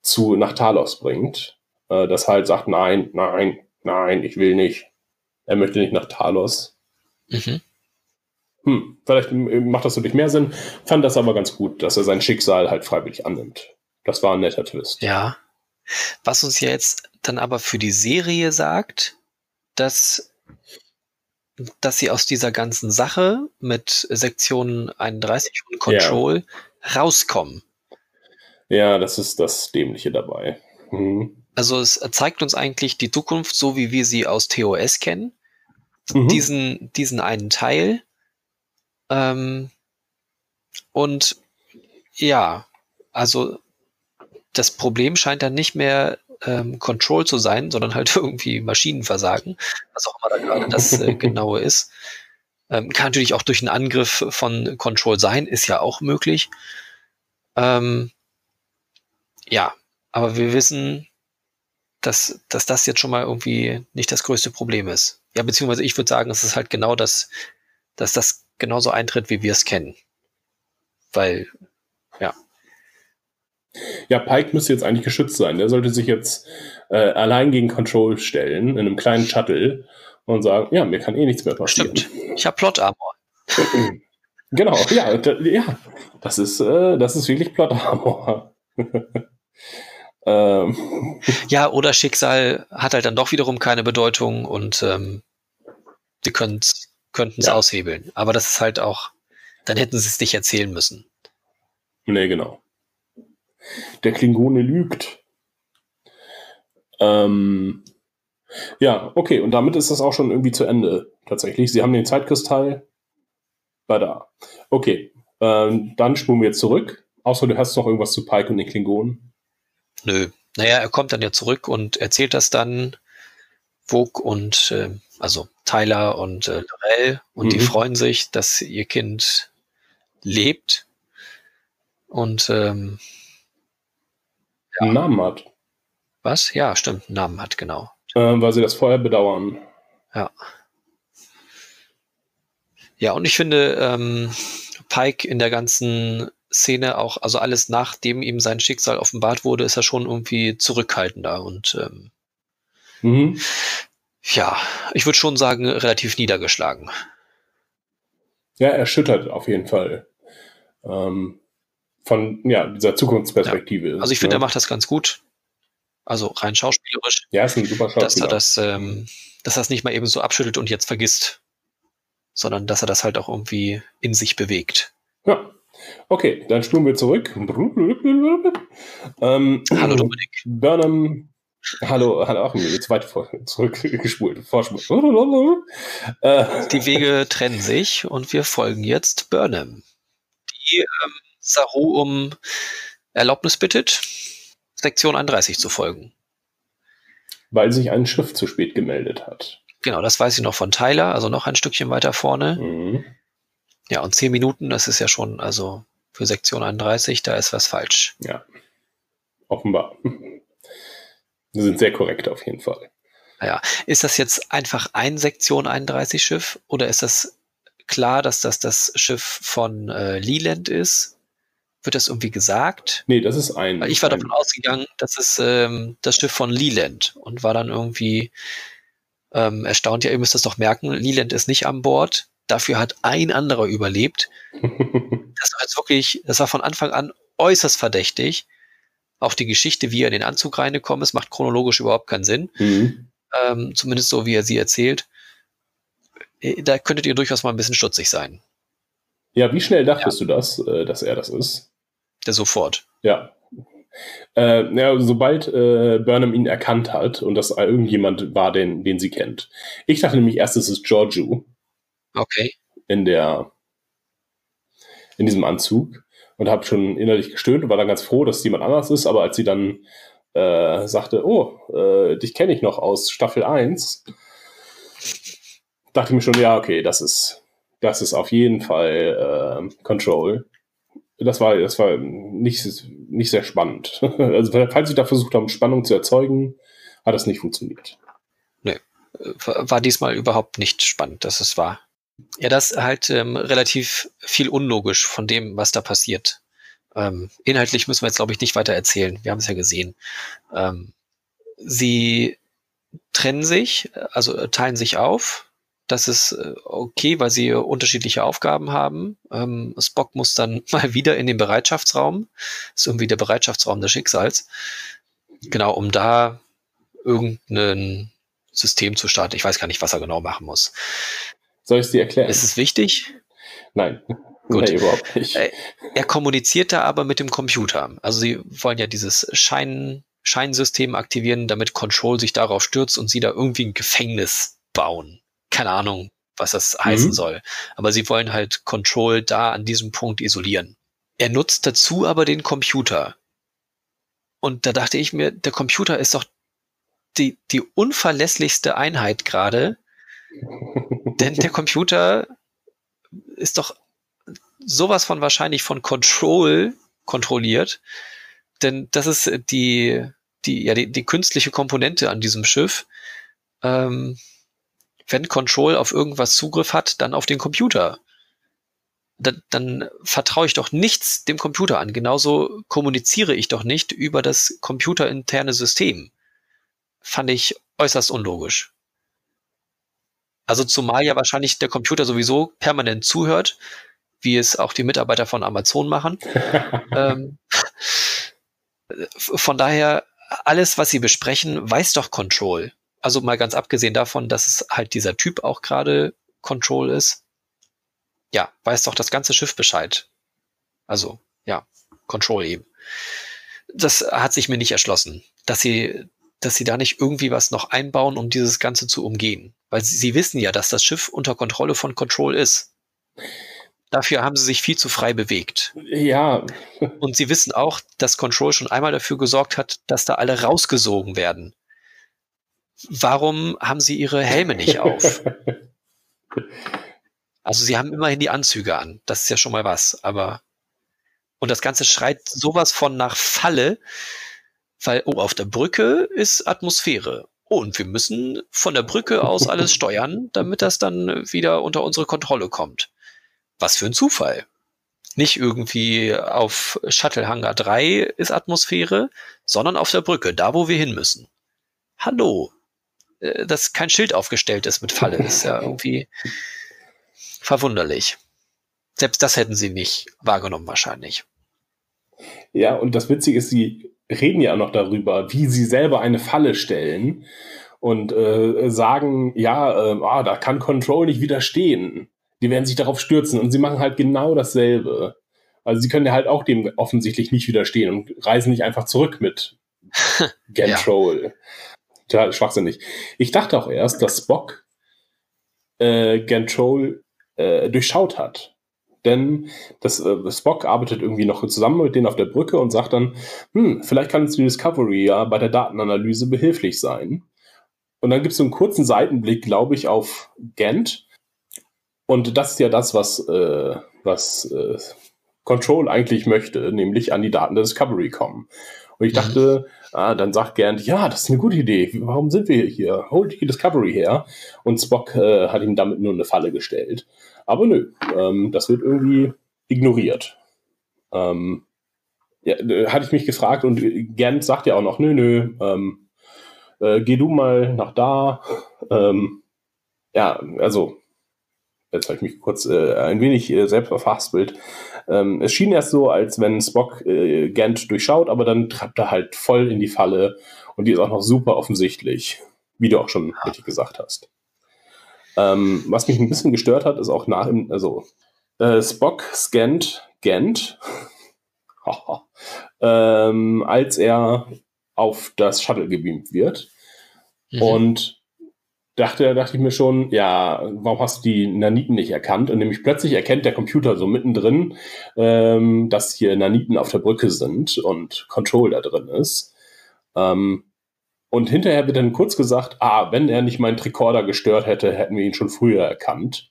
zu nach Talos bringt, äh, das halt sagt, nein, nein, nein, ich will nicht. Er möchte nicht nach Talos. Mhm. Hm, vielleicht macht das natürlich mehr Sinn, fand das aber ganz gut, dass er sein Schicksal halt freiwillig annimmt. Das war ein netter Twist. Ja. Was uns ja jetzt dann aber für die Serie sagt, dass, dass sie aus dieser ganzen Sache mit Sektion 31 und Control rauskommen. Ja, das ist das Dämliche dabei. Mhm. Also es zeigt uns eigentlich die Zukunft, so wie wir sie aus TOS kennen. Mhm. Diesen, diesen einen Teil. Ähm, und ja, also das Problem scheint dann nicht mehr ähm, Control zu sein, sondern halt irgendwie Maschinenversagen, was auch immer da gerade das äh, genaue ist. Ähm, kann natürlich auch durch einen Angriff von Control sein, ist ja auch möglich. Ähm, ja, aber wir wissen, dass, dass das jetzt schon mal irgendwie nicht das größte Problem ist. Ja, beziehungsweise ich würde sagen, es ist halt genau das, dass das genauso eintritt, wie wir es kennen. Weil, ja. Ja, Pike müsste jetzt eigentlich geschützt sein. Der sollte sich jetzt äh, allein gegen Control stellen, in einem kleinen Shuttle und sagen, ja, mir kann eh nichts mehr passieren. Stimmt. Ich habe Plot-Armor. genau, ja, ja. Das ist, äh, das ist wirklich Plot-Armor. ähm. Ja, oder Schicksal hat halt dann doch wiederum keine Bedeutung und ähm, die könnten es ja. aushebeln. Aber das ist halt auch, dann hätten sie es nicht erzählen müssen. Nee, genau. Der Klingone lügt. Ähm, ja, okay, und damit ist das auch schon irgendwie zu Ende, tatsächlich. Sie haben den Zeitkristall. War da. Okay, ähm, dann spulen wir jetzt zurück. Außer du hast noch irgendwas zu Pike und den Klingonen. Nö. Naja, er kommt dann ja zurück und erzählt das dann Vogue und äh, also Tyler und äh, Lorel und mhm. die freuen sich, dass ihr Kind lebt und ähm, ja. einen Namen hat. Was? Ja, stimmt, einen Namen hat, genau. Ähm, weil sie das vorher bedauern. Ja. Ja, und ich finde, ähm, Pike in der ganzen Szene auch, also alles nachdem ihm sein Schicksal offenbart wurde, ist er schon irgendwie zurückhaltender und ähm, mhm. ja, ich würde schon sagen, relativ niedergeschlagen. Ja, erschüttert auf jeden Fall. Ähm, von ja, dieser Zukunftsperspektive. Ja. Also ich finde, ja. er macht das ganz gut. Also rein schauspielerisch. Ja, ist ein super Schauspieler. Dass er das, ähm, dass er das nicht mal eben so abschüttelt und jetzt vergisst, sondern dass er das halt auch irgendwie in sich bewegt. Ja. Okay, dann spulen wir zurück. Ähm, hallo Dominik. Burnham. Hallo, hallo Achim, jetzt weit vor, zurückgespult. Äh, Die Wege trennen sich und wir folgen jetzt Burnham. Die ähm, Saru um Erlaubnis bittet, Sektion 31 zu folgen. Weil sich ein Schiff zu spät gemeldet hat. Genau, das weiß ich noch von Tyler, also noch ein Stückchen weiter vorne. Mhm. Ja, und zehn Minuten, das ist ja schon, also für Sektion 31, da ist was falsch. Ja, offenbar. Wir sind sehr korrekt auf jeden Fall. Ja, ist das jetzt einfach ein Sektion 31 Schiff oder ist das klar, dass das das Schiff von äh, Leland ist? Wird das irgendwie gesagt? Nee, das ist ein. Ich war davon ausgegangen, das ist ähm, das Schiff von Leland und war dann irgendwie ähm, erstaunt. Ja, ihr müsst das doch merken, Leland ist nicht an Bord. Dafür hat ein anderer überlebt. das war jetzt wirklich, das war von Anfang an äußerst verdächtig. Auch die Geschichte, wie er in den Anzug reingekommen ist, macht chronologisch überhaupt keinen Sinn. Mhm. Ähm, zumindest so, wie er sie erzählt. Äh, da könntet ihr durchaus mal ein bisschen stutzig sein. Ja, wie schnell dachtest ja. du das, äh, dass er das ist? Der sofort. Ja. Äh, ja, sobald äh, Burnham ihn erkannt hat und das irgendjemand war, den, den sie kennt. Ich dachte nämlich erst, es ist Giorgio. Okay. In der, in diesem Anzug und habe schon innerlich gestöhnt und war dann ganz froh, dass es jemand anders ist, aber als sie dann äh, sagte, oh, äh, dich kenne ich noch aus Staffel 1, dachte ich mir schon, ja, okay, das ist, das ist auf jeden Fall äh, Control das war, das war nicht, nicht sehr spannend. Also, falls sie da versucht haben, Spannung zu erzeugen, hat das nicht funktioniert. Nee, war diesmal überhaupt nicht spannend, dass es war. Ja, das halt ähm, relativ viel unlogisch von dem, was da passiert. Ähm, inhaltlich müssen wir jetzt, glaube ich, nicht weiter erzählen. Wir haben es ja gesehen. Ähm, sie trennen sich, also teilen sich auf. Das ist äh, okay, weil sie unterschiedliche Aufgaben haben. Ähm, Spock muss dann mal wieder in den Bereitschaftsraum. Das ist irgendwie der Bereitschaftsraum des Schicksals. Genau, um da irgendein System zu starten. Ich weiß gar nicht, was er genau machen muss. Soll ich es dir erklären? Ist es wichtig? Nein. Gut. Nee, überhaupt nicht. Äh, er kommuniziert da aber mit dem Computer. Also sie wollen ja dieses Schein, Scheinsystem aktivieren, damit Control sich darauf stürzt und sie da irgendwie ein Gefängnis bauen keine Ahnung, was das mhm. heißen soll. Aber sie wollen halt Control da an diesem Punkt isolieren. Er nutzt dazu aber den Computer. Und da dachte ich mir, der Computer ist doch die, die unverlässlichste Einheit gerade. Denn der Computer ist doch sowas von wahrscheinlich von Control kontrolliert. Denn das ist die, die, ja, die, die künstliche Komponente an diesem Schiff. Ähm, wenn Control auf irgendwas Zugriff hat, dann auf den Computer. dann, dann vertraue ich doch nichts dem Computer an. Genauso kommuniziere ich doch nicht über das computerinterne System. Fand ich äußerst unlogisch. Also zumal ja wahrscheinlich der Computer sowieso permanent zuhört, wie es auch die Mitarbeiter von Amazon machen. ähm, von daher, alles, was sie besprechen, weiß doch Control. Also mal ganz abgesehen davon, dass es halt dieser Typ auch gerade Control ist. Ja, weiß doch das ganze Schiff Bescheid. Also, ja, Control eben. Das hat sich mir nicht erschlossen, dass sie, dass sie da nicht irgendwie was noch einbauen, um dieses Ganze zu umgehen. Weil sie, sie wissen ja, dass das Schiff unter Kontrolle von Control ist. Dafür haben sie sich viel zu frei bewegt. Ja. Und sie wissen auch, dass Control schon einmal dafür gesorgt hat, dass da alle rausgesogen werden. Warum haben sie ihre Helme nicht auf? Also sie haben immerhin die Anzüge an. Das ist ja schon mal was. Aber und das Ganze schreit sowas von nach Falle, weil oh auf der Brücke ist Atmosphäre und wir müssen von der Brücke aus alles steuern, damit das dann wieder unter unsere Kontrolle kommt. Was für ein Zufall. Nicht irgendwie auf Shuttle Hangar 3 ist Atmosphäre, sondern auf der Brücke, da wo wir hin müssen. Hallo. Äh, dass kein Schild aufgestellt ist mit Falle, ist ja irgendwie verwunderlich. Selbst das hätten sie nicht wahrgenommen wahrscheinlich. Ja, und das Witzige ist, sie reden ja noch darüber, wie sie selber eine Falle stellen und äh, sagen, ja, äh, ah, da kann Control nicht widerstehen. Die werden sich darauf stürzen und sie machen halt genau dasselbe. Also sie können ja halt auch dem offensichtlich nicht widerstehen und reisen nicht einfach zurück mit Control. ja. Total schwachsinnig. Ich dachte auch erst, dass Spock äh, Control äh, durchschaut hat. Denn das, äh, Spock arbeitet irgendwie noch zusammen mit denen auf der Brücke und sagt dann, hm, vielleicht kann uns die Discovery ja bei der Datenanalyse behilflich sein. Und dann gibt es so einen kurzen Seitenblick, glaube ich, auf Gant. Und das ist ja das, was, äh, was äh, Control eigentlich möchte, nämlich an die Daten der Discovery kommen. Und ich mhm. dachte, ah, dann sagt Gant, ja, das ist eine gute Idee. Warum sind wir hier? Holt die Discovery her. Und Spock äh, hat ihm damit nur eine Falle gestellt. Aber nö, ähm, das wird irgendwie ignoriert. Ähm, ja, hatte ich mich gefragt und Gant sagt ja auch noch, nö, nö, ähm, äh, geh du mal nach da. Ähm, ja, also, jetzt habe ich mich kurz äh, ein wenig äh, selbst verfasst. Ähm, es schien erst so, als wenn Spock äh, Gant durchschaut, aber dann trappt er halt voll in die Falle und die ist auch noch super offensichtlich, wie du auch schon richtig gesagt hast. Ähm, was mich ein bisschen gestört hat, ist auch nach ihm, also äh, Spock scannt Gent, ähm, als er auf das Shuttle gebeamt wird. Mhm. Und dachte, dachte ich mir schon, ja, warum hast du die Naniten nicht erkannt? Und nämlich plötzlich erkennt der Computer so mittendrin, ähm, dass hier Naniten auf der Brücke sind und Control da drin ist. Ähm, und hinterher wird dann kurz gesagt, ah, wenn er nicht meinen Tricorder gestört hätte, hätten wir ihn schon früher erkannt.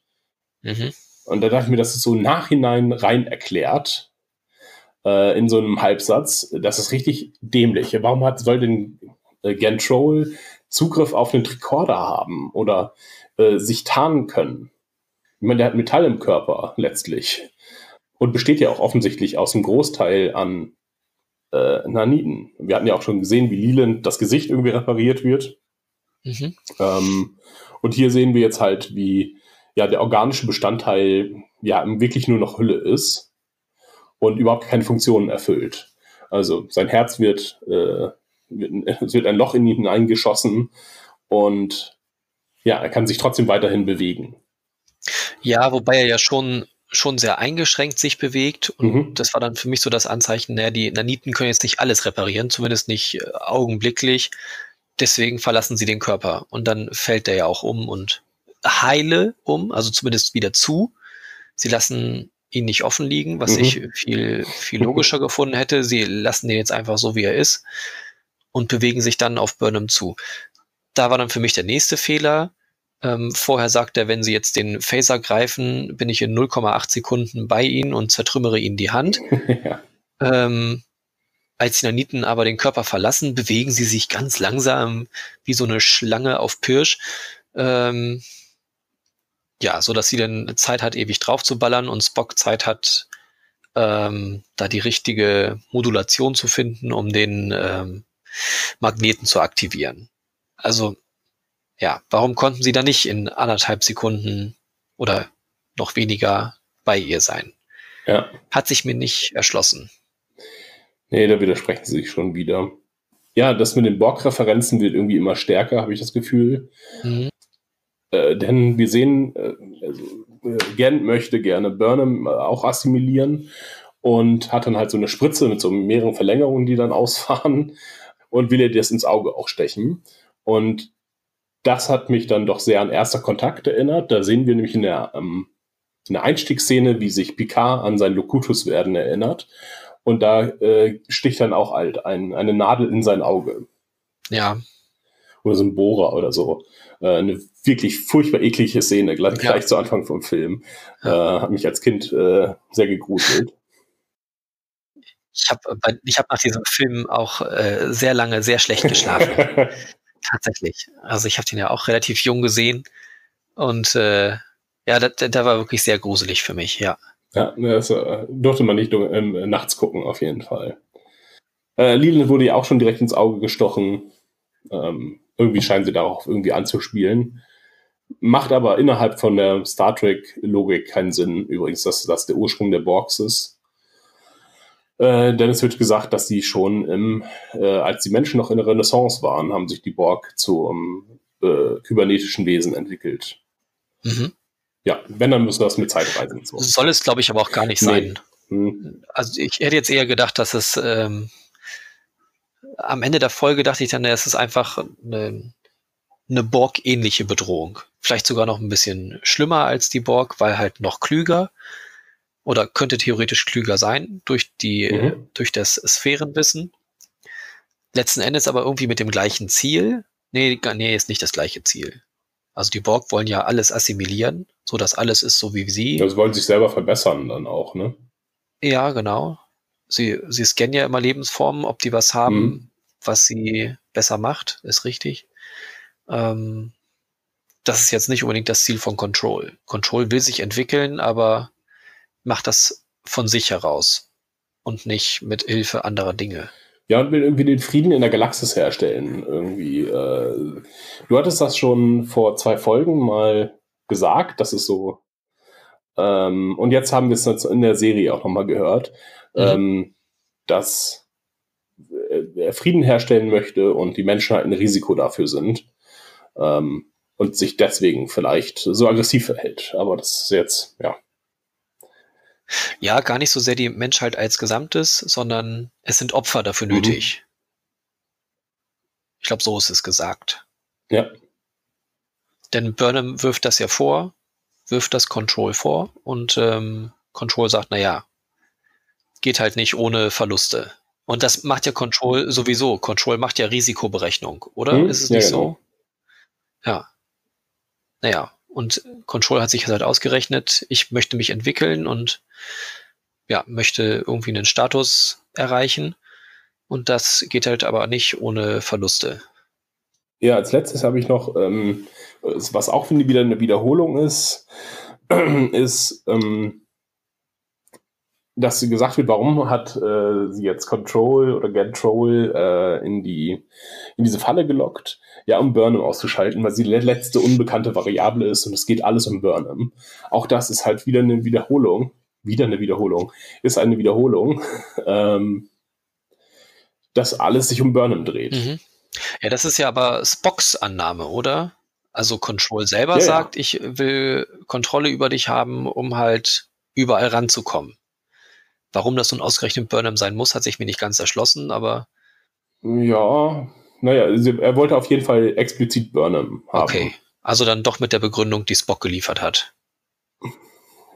Mhm. Und da dachte ich mir, das ist so im Nachhinein rein erklärt, äh, in so einem Halbsatz. Das ist richtig dämlich. Warum hat, soll denn äh, Gantrol Zugriff auf den Tricorder haben oder äh, sich tarnen können? Ich meine, der hat Metall im Körper letztlich und besteht ja auch offensichtlich aus einem Großteil an äh, Naniten. Wir hatten ja auch schon gesehen, wie Leland das Gesicht irgendwie repariert wird. Mhm. Ähm, und hier sehen wir jetzt halt, wie ja der organische Bestandteil ja wirklich nur noch Hülle ist und überhaupt keine Funktionen erfüllt. Also sein Herz wird, äh, wird, es wird ein Loch in ihn hineingeschossen und ja, er kann sich trotzdem weiterhin bewegen. Ja, wobei er ja schon schon sehr eingeschränkt sich bewegt. Und mhm. das war dann für mich so das Anzeichen, naja, die Naniten können jetzt nicht alles reparieren, zumindest nicht äh, augenblicklich. Deswegen verlassen sie den Körper. Und dann fällt der ja auch um und heile um, also zumindest wieder zu. Sie lassen ihn nicht offen liegen, was mhm. ich viel, viel logischer gefunden hätte. Sie lassen den jetzt einfach so, wie er ist und bewegen sich dann auf Burnham zu. Da war dann für mich der nächste Fehler ähm, vorher sagt er, wenn Sie jetzt den Phaser greifen, bin ich in 0,8 Sekunden bei Ihnen und zertrümmere Ihnen die Hand. ja. ähm, als die Naniten aber den Körper verlassen, bewegen sie sich ganz langsam wie so eine Schlange auf Pirsch. Ähm, ja, so dass sie dann Zeit hat, ewig drauf zu ballern und Spock Zeit hat, ähm, da die richtige Modulation zu finden, um den ähm, Magneten zu aktivieren. Also ja, warum konnten sie da nicht in anderthalb Sekunden oder noch weniger bei ihr sein? Ja. Hat sich mir nicht erschlossen. Nee, da widersprechen sie sich schon wieder. Ja, das mit den Borg-Referenzen wird irgendwie immer stärker, habe ich das Gefühl. Mhm. Äh, denn wir sehen, äh, also, äh, Gent möchte gerne Burnham äh, auch assimilieren und hat dann halt so eine Spritze mit so mehreren Verlängerungen, die dann ausfahren und will ihr das ins Auge auch stechen. Und das hat mich dann doch sehr an erster Kontakt erinnert. Da sehen wir nämlich in der, ähm, in der Einstiegsszene, wie sich Picard an sein Locutus-Werden erinnert. Und da äh, sticht dann auch halt ein, eine Nadel in sein Auge. Ja. Oder so ein Bohrer oder so. Äh, eine wirklich furchtbar eklige Szene, gleich, Ja. gleich zu Anfang vom Film. Äh, hat mich als Kind äh, sehr gegruselt. Ich habe ich hab nach diesem Film auch äh, sehr lange sehr schlecht geschlafen. Tatsächlich. Also ich habe den ja auch relativ jung gesehen und äh, ja, da, da war wirklich sehr gruselig für mich, ja. Ja, das äh, durfte man nicht ähm, nachts gucken, auf jeden Fall. Äh, Leland wurde ja auch schon direkt ins Auge gestochen. Ähm, irgendwie scheinen sie darauf irgendwie anzuspielen. Macht aber innerhalb von der Star Trek-Logik keinen Sinn, übrigens, dass das der Ursprung der Borgs ist. Äh, denn es wird gesagt, dass sie schon im, äh, als die Menschen noch in der Renaissance waren, haben sich die Borg zum äh, kybernetischen Wesen entwickelt. Mhm. Ja, wenn, dann müssen wir das mit Zeitreisen so. Soll es, glaube ich, aber auch gar nicht Nee. sein. Hm. Also ich hätte jetzt eher gedacht, dass es ähm, am Ende der Folge dachte ich dann, es ist einfach eine, eine Borg-ähnliche Bedrohung. Vielleicht sogar noch ein bisschen schlimmer als die Borg, weil halt noch klüger oder könnte theoretisch klüger sein durch die, Mhm. durch das Sphärenwissen. Letzten Endes aber irgendwie mit dem gleichen Ziel. Nee, nee, ist nicht das gleiche Ziel. Also die Borg wollen ja alles assimilieren, so dass alles ist so wie sie. Das wollen sich selber verbessern dann auch, ne? Ja, genau. Sie, sie scannen ja immer Lebensformen, ob die was haben, Mhm. was sie besser macht, ist richtig. Ähm, das ist jetzt nicht unbedingt das Ziel von Control. Control will sich entwickeln, aber macht das von sich heraus und nicht mit Hilfe anderer Dinge. Ja, und will irgendwie den Frieden in der Galaxis herstellen. Irgendwie. Äh, du hattest das schon vor zwei Folgen mal gesagt, das ist so. Ähm, und jetzt haben wir es jetzt in der Serie auch nochmal gehört, Mhm. ähm, dass äh, er Frieden herstellen möchte und die Menschen halt ein Risiko dafür sind. Ähm, und sich deswegen vielleicht so aggressiv verhält. Aber das ist jetzt, ja. Ja, gar nicht so sehr die Menschheit als Gesamtes, sondern es sind Opfer dafür Mhm. nötig. Ich glaube, so ist es gesagt. Ja. Denn Burnham wirft das ja vor, wirft das Control vor und ähm, Control sagt, na ja, geht halt nicht ohne Verluste. Und das macht ja Control sowieso. Control macht ja Risikoberechnung, oder? Hm, Ist es ja, nicht genau. so? Ja. Naja, und Control hat sich halt ausgerechnet, ich möchte mich entwickeln und ja, möchte irgendwie einen Status erreichen. Und das geht halt aber nicht ohne Verluste. Ja, als letztes habe ich noch, ähm, was auch wieder eine Wiederholung ist, ist, ähm, dass sie gesagt wird, warum hat äh, sie jetzt Control oder Control äh, in die in diese Falle gelockt? Ja, um Burnham auszuschalten, weil sie die letzte unbekannte Variable ist und es geht alles um Burnham. Auch das ist halt wieder eine Wiederholung, wieder eine Wiederholung, ist eine Wiederholung, ähm, dass alles sich um Burnham dreht. Mhm. Ja, das ist ja aber Spocks Annahme, oder? Also Control selber Ja, ja. sagt, ich will Kontrolle über dich haben, um halt überall ranzukommen. Warum das nun ausgerechnet Burnham sein muss, hat sich mir nicht ganz erschlossen, aber Ja, naja, er wollte auf jeden Fall explizit Burnham haben. okay. Also dann doch mit der Begründung, die Spock geliefert hat.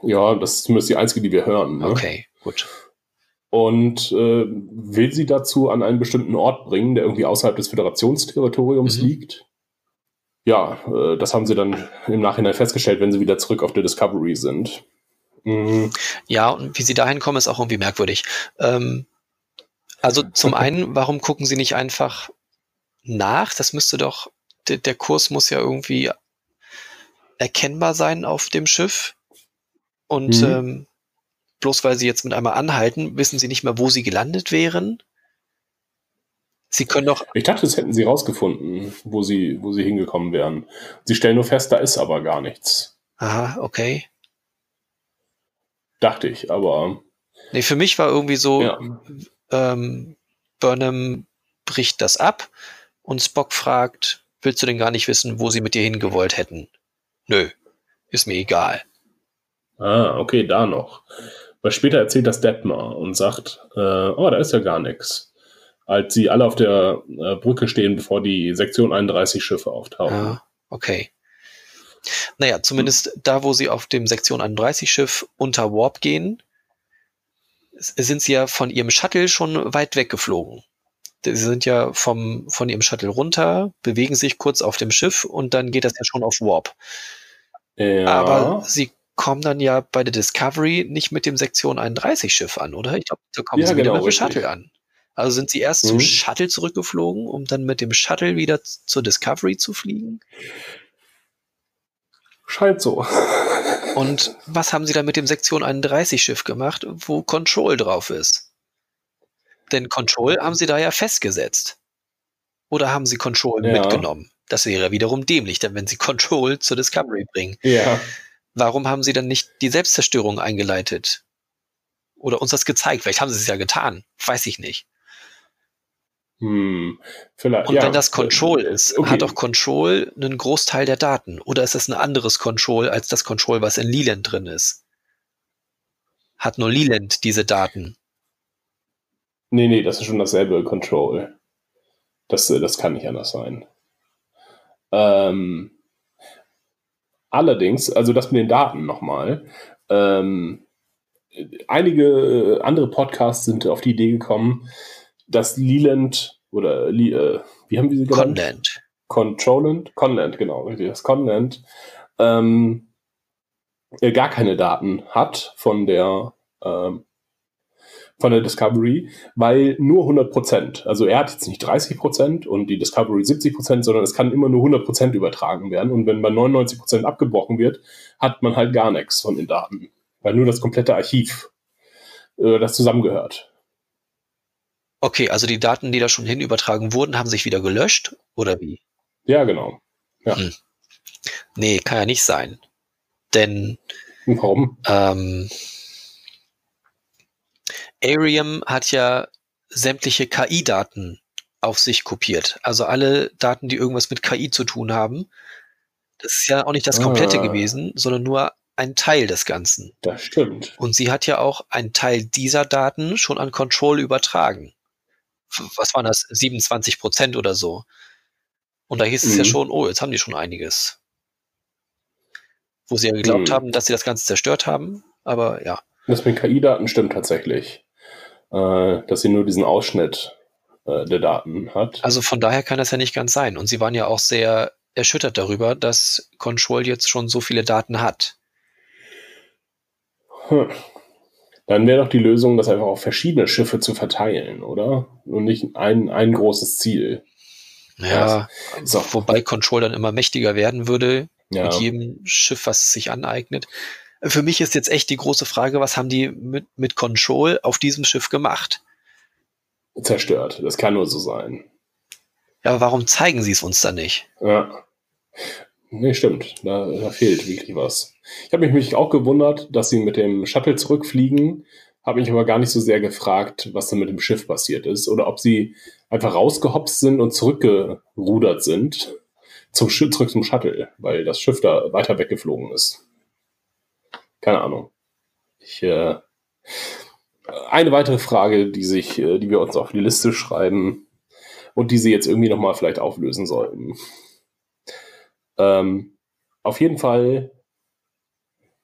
Ja, das ist zumindest die einzige, die wir hören. Ne? Okay, gut. Und äh, will sie dazu an einen bestimmten Ort bringen, der irgendwie außerhalb des Föderationsterritoriums Mhm. liegt. Ja, äh, das haben sie dann im Nachhinein festgestellt, wenn sie wieder zurück auf der Discovery sind. Mhm. Ja, und wie sie dahin kommen, ist auch irgendwie merkwürdig. Ähm, also zum einen, warum gucken sie nicht einfach nach? Das müsste doch, der, der Kurs muss ja irgendwie erkennbar sein auf dem Schiff. Und Mhm. ähm, bloß weil sie jetzt mit einmal anhalten, wissen sie nicht mehr, wo sie gelandet wären. Sie können doch, Ich dachte, das hätten sie rausgefunden, wo sie, wo sie hingekommen wären. Sie stellen nur fest, da ist aber gar nichts. aha, okay. Dachte ich, aber Nee, für mich war irgendwie so, ja. ähm, Burnham bricht das ab und Spock fragt, willst du denn gar nicht wissen, wo sie mit dir hingewollt hätten? Nö, ist mir egal. Ah, okay, da noch. Weil später erzählt das Detmar und sagt, äh, oh, da ist ja gar nichts. Als sie alle auf der äh, Brücke stehen, bevor die Sektion 31 Schiffe auftauchen. Ja, okay. Naja, zumindest da, wo sie auf dem Sektion 31 Schiff unter Warp gehen, sind sie ja von ihrem Shuttle schon weit weggeflogen. Sie sind ja vom, von ihrem Shuttle runter, bewegen sich kurz auf dem Schiff und dann geht das ja schon auf Warp. Ja, Aber sie kommen dann ja bei der Discovery nicht mit dem Sektion 31 Schiff an, oder? Ich glaube, da kommen Ja, sie wieder genau, mit dem richtig. Shuttle an. Also sind sie erst Mhm. zum Shuttle zurückgeflogen, um dann mit dem Shuttle wieder zur Discovery zu fliegen? Scheint so. Und was haben sie dann mit dem Sektion 31 Schiff gemacht, wo Control drauf ist? Denn Control haben sie da ja festgesetzt. Oder haben sie Control Ja. mitgenommen? Das wäre wiederum dämlich, denn wenn sie Control zur Discovery bringen, ja. warum haben sie dann nicht die Selbstzerstörung eingeleitet? Oder uns das gezeigt? Vielleicht haben sie es ja getan. Weiß ich nicht. Hm, vielleicht. Und ja. wenn das Control ist, Okay. hat doch Control einen Großteil der Daten. Oder ist es ein anderes Control als das Control, was in Leland drin ist? Hat nur Leland diese Daten? Nee, nee, das ist schon dasselbe Control. Das, äh, das kann nicht anders sein. Ähm, allerdings, also das mit den Daten nochmal. Ähm, einige andere Podcasts sind auf die Idee gekommen, dass Leland oder äh, wie haben wir sie genannt? Conland. Controland, Conland, genau, richtig, das Conland, ähm, er gar keine Daten hat von der, ähm, von der Discovery, weil nur 100%, also er hat jetzt nicht 30% und die Discovery 70%, sondern es kann immer nur 100% übertragen werden und wenn bei 99% abgebrochen wird, hat man halt gar nichts von den Daten, weil nur das komplette Archiv, äh, das zusammengehört. Okay, also die Daten, die da schon hin übertragen wurden, haben sich wieder gelöscht? Oder wie? Ja, genau. Nee, kann ja nicht sein. Denn warum? ähm, Arium hat ja sämtliche KI-Daten auf sich kopiert. Also alle Daten, die irgendwas mit KI zu tun haben. Das ist ja auch nicht das komplette Ah. gewesen, sondern nur ein Teil des Ganzen. Das stimmt. Und sie hat ja auch einen Teil dieser Daten schon an Control übertragen. Was waren das? 27 Prozent oder so. Und da hieß es ja Mhm. schon, oh, jetzt haben die schon einiges. Wo sie ja geglaubt Mhm. haben, dass sie das Ganze zerstört haben. Aber ja. Das mit KI-Daten stimmt tatsächlich. Äh, dass sie nur diesen Ausschnitt äh, der Daten hat. Also von daher kann das ja nicht ganz sein. Und sie waren ja auch sehr erschüttert darüber, dass Control jetzt schon so viele Daten hat. Hm. Dann wäre doch die Lösung, das einfach auf verschiedene Schiffe zu verteilen, oder? Und nicht ein, ein großes Ziel. Ja, ist auch- wobei Control dann immer mächtiger werden würde, Ja. mit jedem Schiff, was es sich aneignet. Für mich ist jetzt echt die große Frage, was haben die mit, mit Control auf diesem Schiff gemacht? Zerstört. Das kann nur so sein. Ja, aber warum zeigen sie es uns dann nicht? Ja. Nee, stimmt. Da, da fehlt wirklich was. Ich habe mich, auch gewundert, dass sie mit dem Shuttle zurückfliegen, habe mich aber gar nicht so sehr gefragt, was dann mit dem Schiff passiert ist oder ob sie einfach rausgehopst sind und zurückgerudert sind zum zurück zum Shuttle, weil das Schiff da weiter weggeflogen ist. Keine Ahnung. Ich, äh, eine weitere Frage, die sich, äh, die wir uns auf die Liste schreiben und die sie jetzt irgendwie noch mal vielleicht auflösen sollten. Ähm, auf jeden Fall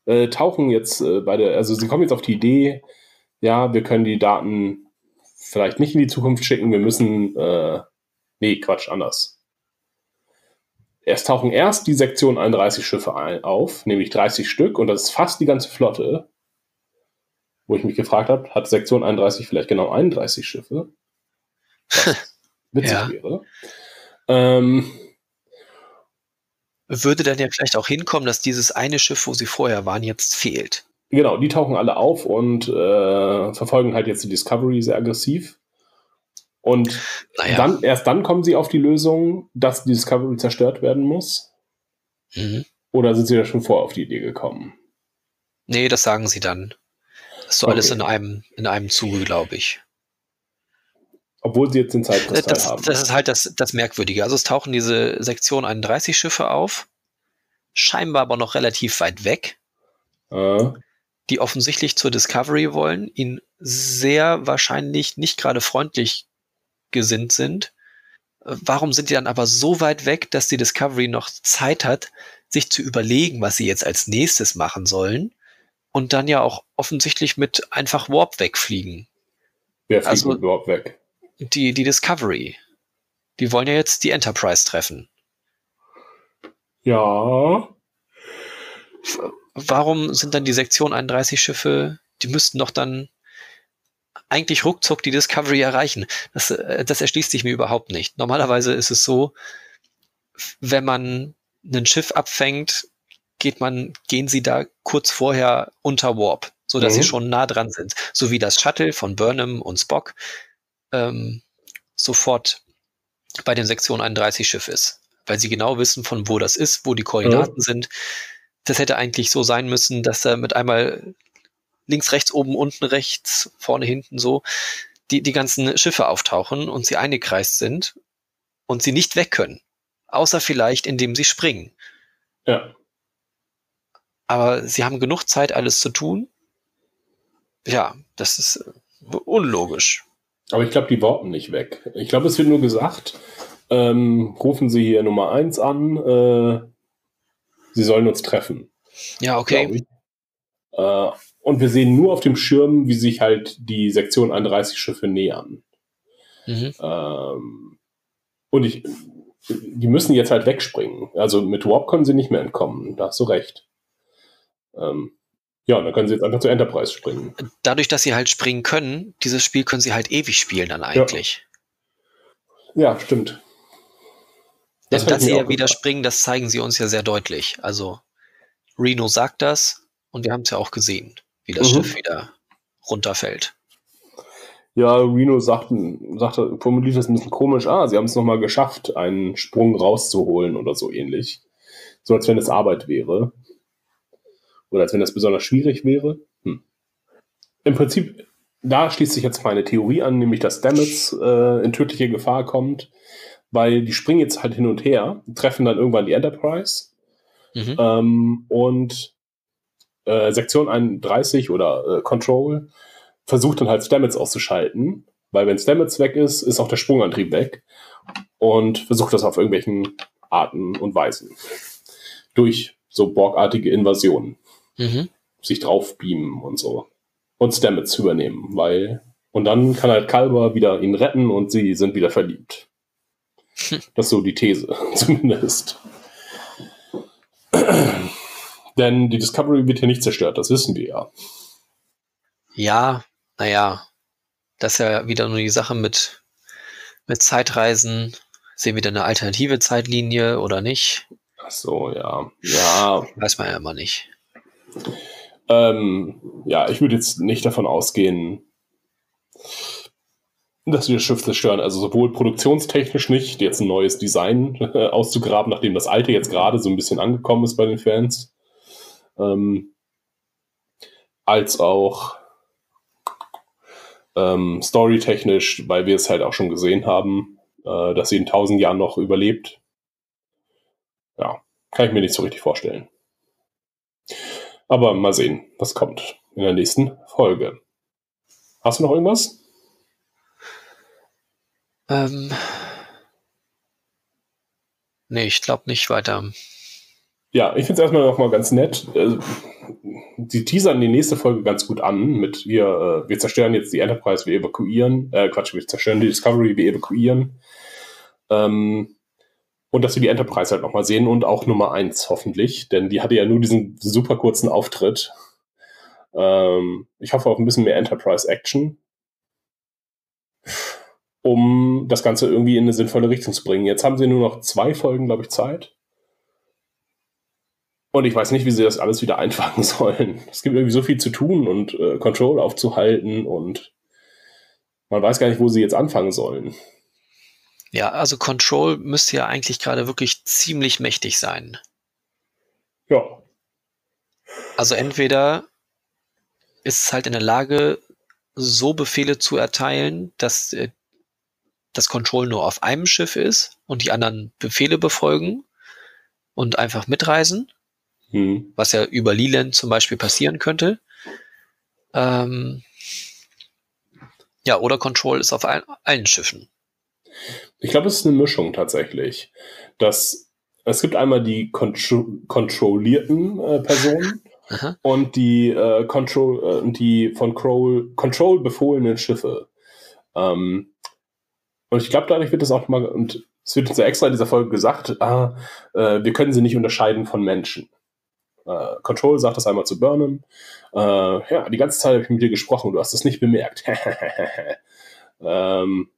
äh, tauchen jetzt äh, bei der, also sie kommen jetzt auf die Idee, ja, wir können die Daten vielleicht nicht in die Zukunft schicken, wir müssen, äh, nee, Quatsch, anders. Es tauchen erst die Sektion 31 Schiffe ein, auf, nämlich 30 Stück, und das ist fast die ganze Flotte. Wo ich mich gefragt habe, hat Sektion 31 vielleicht genau 31 Schiffe? Witzig Ja. wäre. Ähm, würde dann ja vielleicht auch hinkommen, dass dieses eine Schiff, wo sie vorher waren, jetzt fehlt. Genau, die tauchen alle auf und äh, verfolgen halt jetzt die Discovery sehr aggressiv. Und Naja. dann, erst dann kommen sie auf die Lösung, dass die Discovery zerstört werden muss. Mhm. Oder sind sie da schon vorher auf die Idee gekommen? Nee, das sagen sie dann. Das ist so alles Okay. in einem, in einem Zuge, glaube ich. Obwohl sie jetzt den Zeitkristall Das, haben. das ist halt das, das Merkwürdige. Also es tauchen diese Sektion 31 Schiffe auf, scheinbar aber noch relativ weit weg, äh, die offensichtlich zur Discovery wollen, ihnen sehr wahrscheinlich nicht gerade freundlich gesinnt sind. Äh, Warum sind die dann aber so weit weg, dass die Discovery noch Zeit hat, sich zu überlegen, was sie jetzt als nächstes machen sollen und dann ja auch offensichtlich mit einfach Warp wegfliegen? wer fliegt also- überhaupt weg? Die, die Discovery. Die wollen ja jetzt die Enterprise treffen. Ja, warum sind dann die Sektion 31 Schiffe, die müssten doch dann eigentlich ruckzuck die Discovery erreichen. Das, äh, das erschließt sich mir überhaupt nicht. Normalerweise ist es so, wenn man ein Schiff abfängt, geht man, gehen sie da kurz vorher unter Warp, so dass Mhm. sie schon nah dran sind. So wie das Shuttle von Burnham und Spock ähm, sofort bei dem Sektion 31 Schiff ist, weil sie genau wissen, von wo das ist, wo die Koordinaten sind. Das hätte eigentlich so sein müssen, dass er mit einmal links, rechts, oben, unten, rechts, vorne, hinten so die, die ganzen Schiffe auftauchen und sie eingekreist sind und sie nicht weg können. Außer vielleicht, indem sie springen. ja. Aber sie haben genug Zeit, alles zu tun. Ja, das ist unlogisch. Aber ich glaube, die warten nicht weg. Ich glaube, es wird nur gesagt, ähm, rufen Sie hier Nummer 1 an, äh, Sie sollen uns treffen. Ja, okay. Äh, und wir sehen nur auf dem Schirm, wie sich halt die Sektion 31 Schiffe nähern. Mhm. Ähm, und ich, die müssen jetzt halt wegspringen. Also mit Warp können sie nicht mehr entkommen. Da hast du recht. Ähm, ja, dann können sie jetzt einfach zur Enterprise springen. Dadurch, dass sie halt springen können, dieses Spiel können sie halt ewig spielen dann eigentlich. Ja, stimmt. Das Denn dass sie ja wieder springen, das zeigen sie uns ja sehr deutlich. Also Reno sagt das und wir haben es ja auch gesehen, wie das Mhm. Schiff wieder runterfällt. Ja, Reno sagte, sagte, formuliert das ein bisschen komisch. Ah, sie haben es nochmal geschafft, einen Sprung rauszuholen oder so ähnlich. So als wenn es Arbeit wäre. Oder als wenn das besonders schwierig wäre. Hm. Im Prinzip, da schließt sich jetzt meine Theorie an, nämlich dass Stamets äh, in tödliche Gefahr kommt, weil die springen jetzt halt hin und her, treffen dann irgendwann die Enterprise Mhm. ähm, und äh, Sektion 31 oder äh, Control versucht dann halt Stamets auszuschalten, weil wenn Stamets weg ist, ist auch der Sprungantrieb weg und versucht das auf irgendwelchen Arten und Weisen. Durch so borgartige Invasionen Mhm. sich drauf beamen und so. Und Stamets übernehmen, weil. Und dann kann halt Kalber wieder ihn retten und sie sind wieder verliebt. Das ist so die These, zumindest. Denn die Discovery wird hier nicht zerstört, das wissen wir ja. Ja, naja, das ist ja wieder nur die Sache mit, mit Zeitreisen. Sehen wir da eine alternative Zeitlinie oder nicht? Ach so, ja. Ja, Weiß man ja immer nicht. Ähm, ja, ich würde jetzt nicht davon ausgehen, dass wir das Schiff zerstören. Also sowohl produktionstechnisch nicht, jetzt ein neues Design äh, auszugraben, nachdem das alte jetzt gerade so ein bisschen angekommen ist bei den Fans. Ähm, als auch ähm, storytechnisch, weil wir es halt auch schon gesehen haben, äh, dass sie in tausend Jahren noch überlebt. Ja, kann ich mir nicht so richtig vorstellen. Aber mal sehen, was kommt in der nächsten Folge. Hast du noch irgendwas? Ähm, nee, ich glaube nicht weiter. Ja, ich finde es erstmal noch mal ganz nett. Äh, Die teasern die nächste Folge ganz gut an mit wir, äh, wir zerstören jetzt die Enterprise, wir evakuieren, äh, Quatsch, wir zerstören die Discovery, wir evakuieren. Ähm, und dass wir die Enterprise halt noch mal sehen und auch Nummer eins hoffentlich, denn die hatte ja nur diesen super kurzen Auftritt. Ähm, ich hoffe auf ein bisschen mehr Enterprise-Action, um das Ganze irgendwie in eine sinnvolle Richtung zu bringen. Jetzt haben sie nur noch zwei Folgen, glaube ich, Zeit. Und ich weiß nicht, wie sie das alles wieder einfangen sollen. Es gibt irgendwie so viel zu tun und äh, Control aufzuhalten und man weiß gar nicht, wo sie jetzt anfangen sollen. Ja, also Control müsste ja eigentlich gerade wirklich ziemlich mächtig sein. Ja. Also entweder ist es halt in der Lage, so Befehle zu erteilen, dass äh, das Control nur auf einem Schiff ist und die anderen Befehle befolgen und einfach mitreisen, Hm. was ja über Leland zum Beispiel passieren könnte. Ähm, ja, oder Control ist auf allen, allen Schiffen. Ich glaube, es ist eine Mischung tatsächlich. Das, es gibt einmal die contro kontrollierten äh, Personen Aha. und die, äh, Control, äh, die von Control, Control befohlenen Schiffe. Ähm, und ich glaube, dadurch wird es auch mal, und es wird uns ja extra in dieser Folge gesagt, ah, äh, wir können sie nicht unterscheiden von Menschen. Äh, Control sagt das einmal zu Burnham. Äh, ja, die ganze Zeit habe ich mit dir gesprochen, du hast es nicht bemerkt. ähm,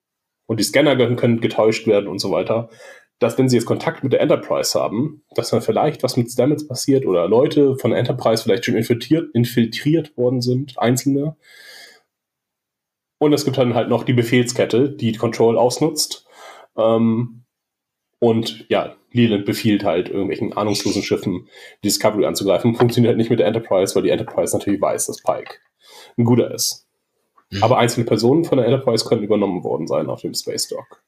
und die Scanner können, getäuscht werden und so weiter. Dass, wenn sie jetzt Kontakt mit der Enterprise haben, dass dann vielleicht was mit Stamets passiert oder Leute von der Enterprise vielleicht schon infiltriert, infiltriert worden sind, einzelne. Und es gibt dann halt noch die Befehlskette, die Control ausnutzt. Ähm, und ja, Leland befiehlt halt irgendwelchen ahnungslosen Schiffen, die Discovery anzugreifen. Funktioniert halt nicht mit der Enterprise, weil die Enterprise natürlich weiß, dass Pike ein guter ist. Mhm. Aber einzelne Personen von der Enterprise können übernommen worden sein auf dem Space Dock.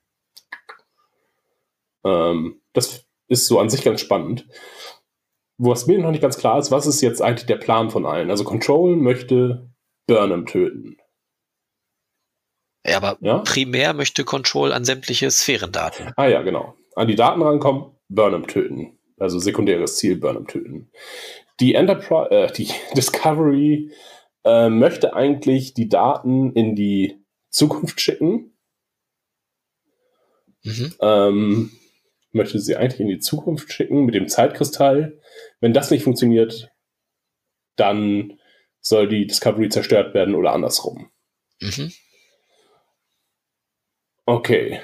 Ähm, das ist so an sich ganz spannend. Was mir noch nicht ganz klar ist, was ist jetzt eigentlich der Plan von allen? Also Control möchte Burnham töten. Ja, aber Ja? primär möchte Control an sämtliche Sphärendaten. Ah ja, genau. An die Daten rankommen, Burnham töten. Also sekundäres Ziel, Burnham töten. Die Enterprise, äh, die Discovery äh, möchte eigentlich die Daten in die Zukunft schicken. Mhm. Ähm, möchte sie eigentlich in die Zukunft schicken mit dem Zeitkristall. Wenn das nicht funktioniert, dann soll die Discovery zerstört werden oder andersrum. Mhm. Okay.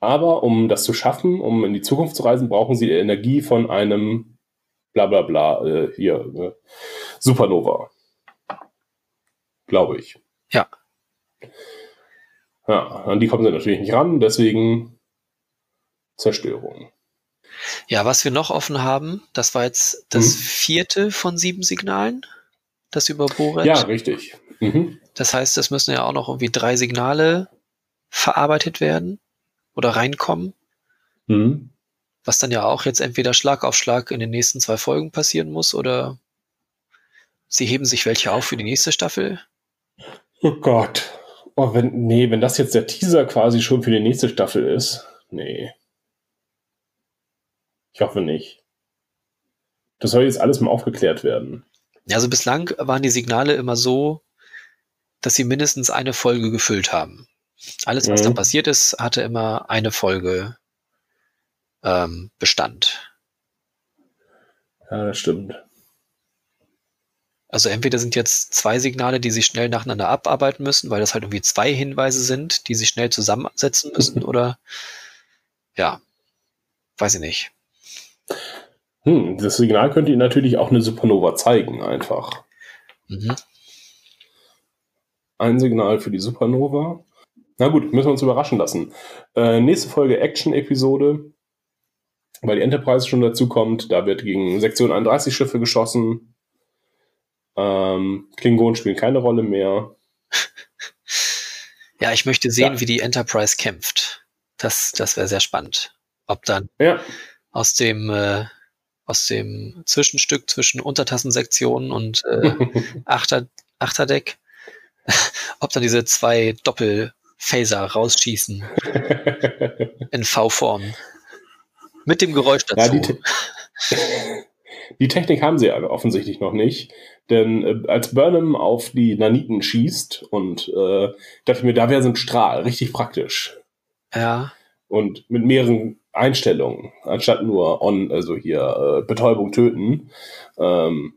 Aber um das zu schaffen, um in die Zukunft zu reisen, brauchen sie die Energie von einem bla bla bla äh, hier äh, Supernova. Glaube ich. Ja. Ja, an die kommen sie natürlich nicht ran, deswegen Zerstörung. Ja, was wir noch offen haben, das war jetzt das Mhm. vierte von sieben Signalen, das über Boret. Ja, richtig. Mhm. Das heißt, es müssen ja auch noch irgendwie drei Signale verarbeitet werden oder reinkommen, Mhm. was dann ja auch jetzt entweder Schlag auf Schlag in den nächsten zwei Folgen passieren muss oder sie heben sich welche auf für die nächste Staffel. Oh Gott. Oh, wenn, nee, wenn das jetzt der Teaser quasi schon für die nächste Staffel ist. Nee. Ich hoffe nicht. Das soll jetzt alles mal aufgeklärt werden. Ja, also bislang waren die Signale immer so, dass sie mindestens eine Folge gefüllt haben. Alles, was Mhm. da passiert ist, hatte immer eine Folge ähm, Bestand. Ja, das stimmt. Also entweder sind jetzt zwei Signale, die sich schnell nacheinander abarbeiten müssen, weil das halt irgendwie zwei Hinweise sind, die sich schnell zusammensetzen müssen, oder ja, weiß ich nicht. Hm, das Signal könnte Ihnen natürlich auch eine Supernova zeigen, einfach. Mhm. Ein Signal für die Supernova. Na gut, müssen wir uns überraschen lassen. Äh, nächste Folge Action-Episode, weil die Enterprise schon dazu kommt. Da wird gegen Sektion 31 Schiffe geschossen. Ähm, Klingonen spielen keine Rolle mehr. Ja, ich möchte sehen, Ja. wie die Enterprise kämpft. Das, das wäre sehr spannend. Ob dann Ja, aus dem, äh, aus dem Zwischenstück zwischen Untertassensektionen und äh, Achter, Achterdeck, ob dann diese zwei Doppelphaser rausschießen in V-Form. Mit dem Geräusch Ja, dazu. die, Te die Technik haben sie ja offensichtlich noch nicht. Denn äh, als Burnham auf die Naniten schießt und äh, dachte ich mir, da wäre so ein Strahl, richtig praktisch. ja, Und mit mehreren Einstellungen, anstatt nur on, also hier äh, Betäubung töten. Ähm,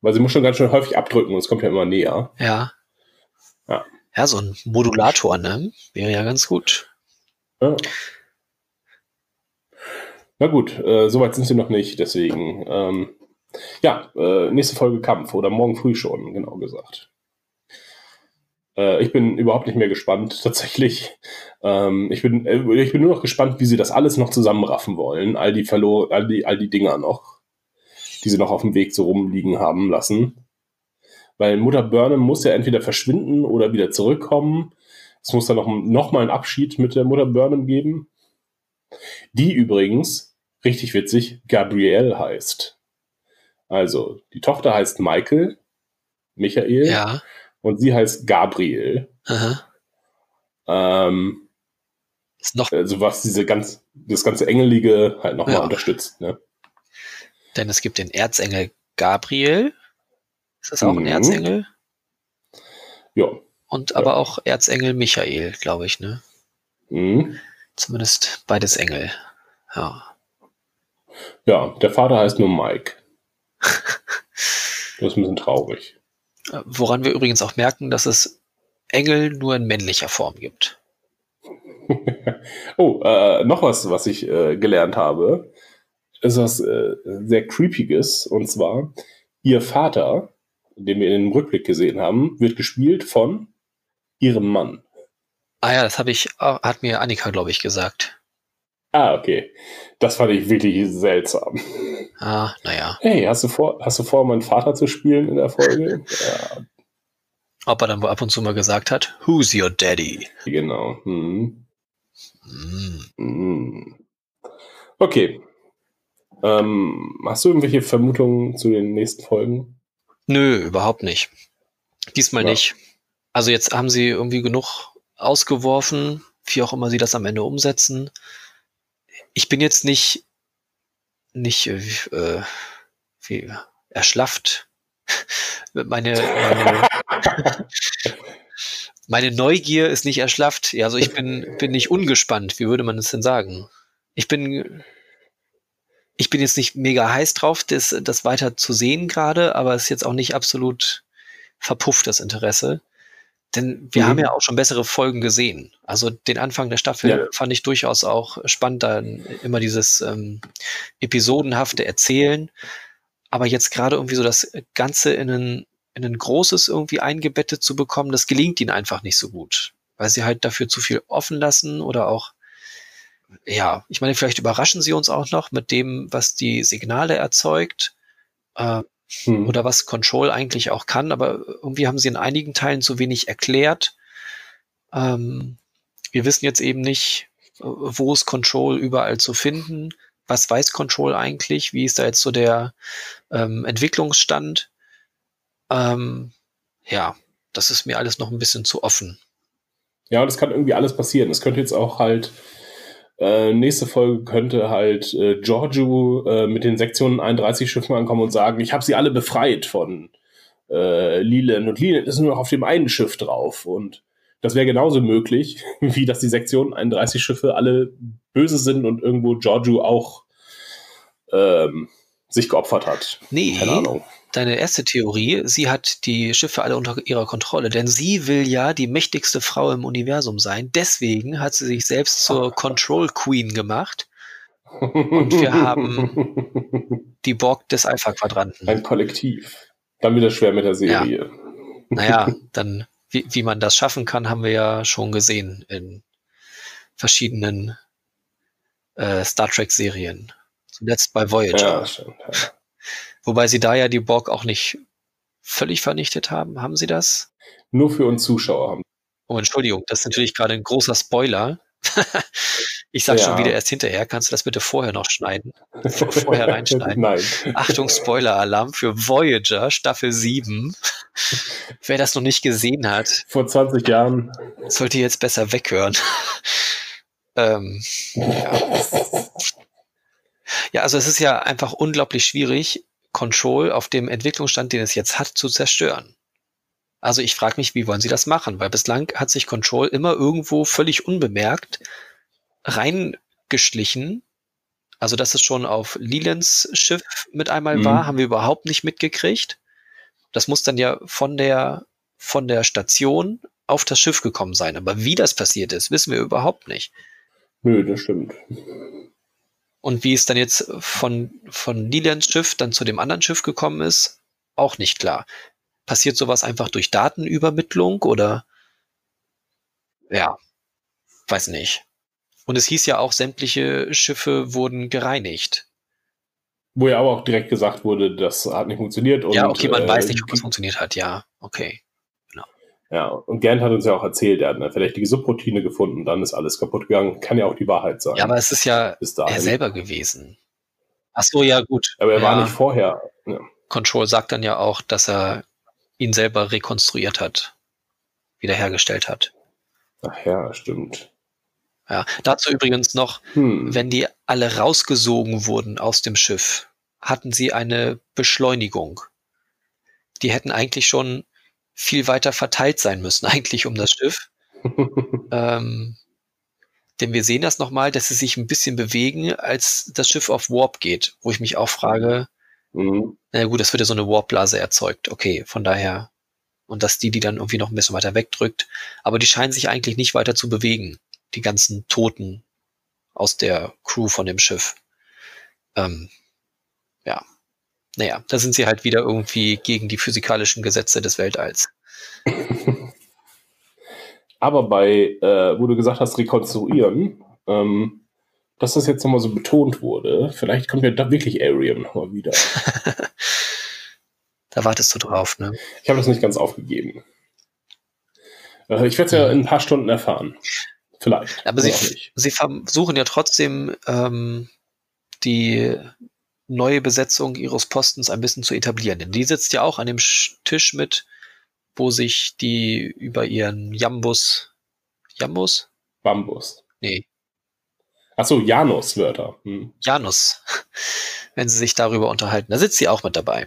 weil sie muss schon ganz schön häufig abdrücken und es kommt ja immer näher. ja. Ja. Ja, so ein Modulator, ne? Wäre ja ganz gut. Ja. Na gut, äh, soweit sind sie noch nicht, deswegen. Ähm, ja, äh, nächste Folge Kampf oder morgen früh schon, genau gesagt. Äh, ich bin überhaupt nicht mehr gespannt, tatsächlich. Ähm, ich, bin, äh, ich bin nur noch gespannt, wie sie das alles noch zusammenraffen wollen. All die, verlor all die, all die Dinger noch, die sie noch auf dem Weg so rumliegen haben lassen. Weil Mutter Burnham muss ja entweder verschwinden oder wieder zurückkommen. Es muss dann noch, noch mal einen Abschied mit der Mutter Burnham geben. Die übrigens, richtig witzig, Gabrielle heißt. Also, die Tochter heißt Michael, Michael. Ja. Und sie heißt Gabriel. Aha. Ähm, Ist noch, also was diese ganz, das ganze Engelige halt nochmal Ja. unterstützt. Ne? denn es gibt den Erzengel Gabriel. Ist das auch ein Mhm. Erzengel? Ja. Und aber auch Erzengel Michael, glaube ich, ne? Mhm. Zumindest beides Engel. Ja. Ja, der Vater heißt nur Mike. Das ist ein bisschen traurig. Äh, Woran wir übrigens auch merken, dass es Engel nur in männlicher Form gibt. Oh, äh, noch was, was ich äh, gelernt habe, ist was äh, sehr creepiges. Und zwar, ihr Vater, den wir in dem Rückblick gesehen haben, wird gespielt von ihrem Mann. Ah ja, das habe ich, auch- hat mir Annika, glaube ich, gesagt. Ah, okay. Das fand ich wirklich seltsam. Ah, naja. Hey, hast du vor, hast du vor, meinen Vater zu spielen in der Folge? ja, Ob er dann wohl ab und zu mal gesagt hat, Who's your daddy? genau. Hm. Hm. Hm. Okay. Ähm, hast du irgendwelche Vermutungen zu den nächsten Folgen? Nö, überhaupt nicht. Diesmal Ja. nicht. Also jetzt haben sie irgendwie genug ausgeworfen, wie auch immer sie das am Ende umsetzen. Ich bin jetzt nicht, nicht äh, wie- äh, erschlafft. Meine, meine, meine Neugier ist nicht erschlafft. Ja, also ich bin, bin nicht ungespannt. Wie würde man es denn sagen? Ich bin, ich bin jetzt nicht mega heiß drauf, das, das weiter zu sehen gerade, aber es ist jetzt auch nicht absolut verpufft, das Interesse. Denn wir Mhm. haben ja auch schon bessere Folgen gesehen. Also den Anfang der Staffel Ja. fand ich durchaus auch spannend, dann immer dieses ähm, episodenhafte Erzählen. Aber jetzt gerade irgendwie so das Ganze in ein, in ein großes irgendwie eingebettet zu bekommen, das gelingt ihnen einfach nicht so gut. Weil sie halt dafür zu viel offen lassen oder auch, ja, ich meine, vielleicht überraschen sie uns auch noch mit dem, was die Signale erzeugt. Äh, Hm. oder was Control eigentlich auch kann, aber irgendwie haben sie in einigen Teilen zu wenig erklärt. Ähm, wir wissen jetzt eben nicht, äh, wo ist Control überall zu finden. Was weiß Control eigentlich? Wie ist da jetzt so der ähm, Entwicklungsstand? Ähm, ja, das ist mir alles noch ein bisschen zu offen. Ja, es kann irgendwie alles passieren. Es könnte jetzt auch halt, äh, nächste Folge könnte halt äh, Giorgio äh, mit den Sektionen 31 Schiffen ankommen und sagen, ich habe sie alle befreit von äh, Leland. Und Leland ist nur noch auf dem einen Schiff drauf. Und das wäre genauso möglich, wie dass die Sektion 31 Schiffe alle böse sind und irgendwo Giorgio auch ähm, sich geopfert hat. Nee, Keine Ahnung. deine erste Theorie, sie hat die Schiffe alle unter ihrer Kontrolle, denn sie will ja die mächtigste Frau im Universum sein. Deswegen hat sie sich selbst zur Control Queen gemacht, Und wir haben- die Borg des Alpha-Quadranten. ein Kollektiv. Dann wird es schwer mit der Serie. Naja, dann, wie, wie man das schaffen kann, haben wir ja schon gesehen in verschiedenen äh, Star Trek-Serien. Zuletzt bei Voyager. Ja, stimmt. Ja. Wobei sie da ja die Borg auch nicht völlig vernichtet haben. Haben sie das? Nur für uns Zuschauer haben. Oh, Entschuldigung, das ist natürlich gerade ein großer Spoiler. ich sag schon Ja. wieder erst hinterher. Kannst du das bitte vorher noch schneiden? Vor- Vorher reinschneiden. Achtung, Spoiler-Alarm für Voyager, Staffel 7. Wer das noch nicht gesehen hat, Vor 20 Jahren. sollte jetzt besser weghören. ähm, ja, also es ist ja einfach unglaublich schwierig, Control auf dem Entwicklungsstand, den es jetzt hat, zu zerstören. Also ich frage mich, wie wollen sie das machen? Weil bislang hat sich Control immer irgendwo völlig unbemerkt reingeschlichen. Also dass es schon auf Lelands Schiff mit einmal Mhm. war, haben wir überhaupt nicht mitgekriegt. Das muss dann ja von der, von der Station auf das Schiff gekommen sein. Aber wie das passiert ist, wissen wir überhaupt nicht. Nö, das stimmt. Und wie es dann jetzt von, von Lelands Schiff dann zu dem anderen Schiff gekommen ist, auch nicht klar. Passiert sowas einfach durch Datenübermittlung oder? Ja, weiß nicht. Und es hieß ja auch, sämtliche Schiffe wurden gereinigt. Wo ja aber auch direkt gesagt wurde, das hat nicht funktioniert. ja, okay, man äh, weiß nicht, ob das funktioniert hat. Ja, okay. Ja, und Gant hat uns ja auch erzählt, er hat eine verdächtige Subroutine gefunden, dann ist alles kaputt gegangen. Kann ja auch die Wahrheit sein. Ja, aber es ist ja er selber gewesen. Ach so, ja, gut. Aber er ja. war nicht vorher. Ja. Control sagt dann ja auch, dass er ihn selber rekonstruiert hat, wiederhergestellt hat. Ach ja, stimmt. Ja, dazu übrigens noch, Hm. wenn die alle rausgesogen wurden aus dem Schiff, hatten sie eine Beschleunigung. Die hätten eigentlich schon viel weiter verteilt sein müssen, eigentlich um das Schiff. Ähm, denn wir sehen das nochmal, dass sie sich ein bisschen bewegen, als das Schiff auf Warp geht, wo ich mich auch frage, Mhm. na gut, das wird ja so eine Warp-Blase erzeugt. Okay, von daher. Und dass die die dann irgendwie noch ein bisschen weiter wegdrückt. Aber die scheinen sich eigentlich nicht weiter zu bewegen. Die ganzen Toten aus der Crew von dem Schiff. Ähm, ja. Naja, da sind sie halt wieder irgendwie gegen die physikalischen Gesetze des Weltalls. Aber bei, äh, wo du gesagt hast, rekonstruieren, ähm, dass das jetzt nochmal so betont wurde, vielleicht kommt ja da wirklich Arian nochmal wieder. Da wartest du drauf, ne? Ich habe das nicht ganz aufgegeben. Äh, ich werde es ja in ein paar Stunden erfahren. Vielleicht. Aber sie, sie versuchen ja trotzdem, ähm, die neue Besetzung ihres Postens ein bisschen zu etablieren. Denn die sitzt ja auch an dem Sch- Tisch mit, wo sich die über ihren Jambus, Jambus? Bambus. Nee, Achso, Janus-Wörter. Hm. Janus, wenn sie sich darüber unterhalten. Da sitzt sie auch mit dabei,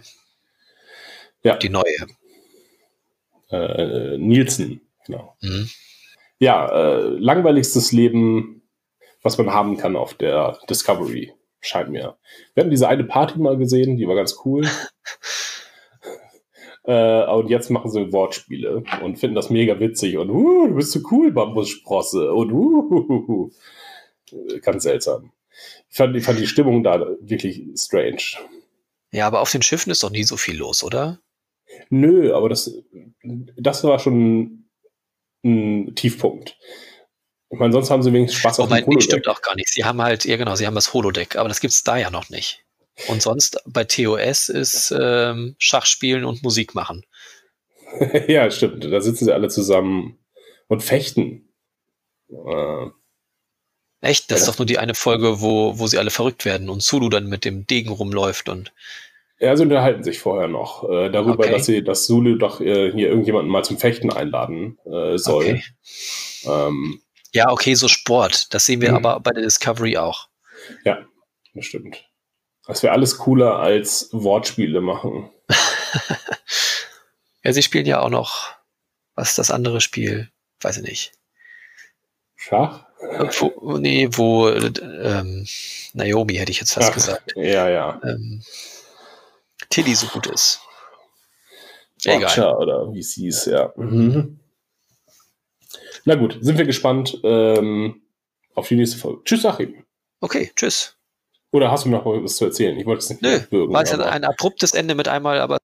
Ja, die neue. äh, Nielsen. Genau. Mhm. Ja, äh, langweiligstes Leben, was man haben kann auf der Discovery, scheint mir. Wir hatten diese eine Party mal gesehen, die war ganz cool. äh, und jetzt machen sie Wortspiele und finden das mega witzig und uh, du bist so cool, Bambussprosse und uh, ganz seltsam. Ich fand, ich fand die Stimmung da wirklich strange. Ja, aber auf den Schiffen ist doch nie so viel los, oder? Nö, aber das, das war schon ein Tiefpunkt. Ich meine, sonst haben sie wenigstens Spaß auf Wobei, dem Holodeck. stimmt auch gar nicht. Sie haben halt, ja genau, sie haben das Holodeck, aber das gibt's da ja noch nicht. Und sonst bei TOS ist ähm, Schachspielen und Musik machen. ja, stimmt. Da sitzen sie alle zusammen und fechten. Äh, Echt? Das ist Ja. doch nur die eine Folge, wo, wo sie alle verrückt werden und Zulu dann mit dem Degen rumläuft und ja, sie unterhalten sich vorher noch äh, darüber, Okay. dass sie, dass Zulu doch äh, hier irgendjemanden mal zum Fechten einladen äh, soll. Okay. Ähm, Ja, okay, so Sport. Das sehen wir Mhm. aber bei der Discovery auch. ja, das stimmt. Das wäre alles cooler als Wortspiele machen. Ja, sie spielen ja auch noch, was ist das andere Spiel? Weiß ich nicht. Schach? Wo, nee, wo äh, ähm, Naomi hätte ich jetzt fast Ach, gesagt. Ja, ja. Ähm, Tilly so gut ist. Egal. Watcher oder wie es hieß, ja. Mhm. Na gut, sind wir gespannt ähm, auf die nächste Folge. Tschüss, Achim. Okay, tschüss. Oder hast du noch was zu erzählen? Ich wollte es nicht Nö, war es ein abruptes Ende mit einmal, aber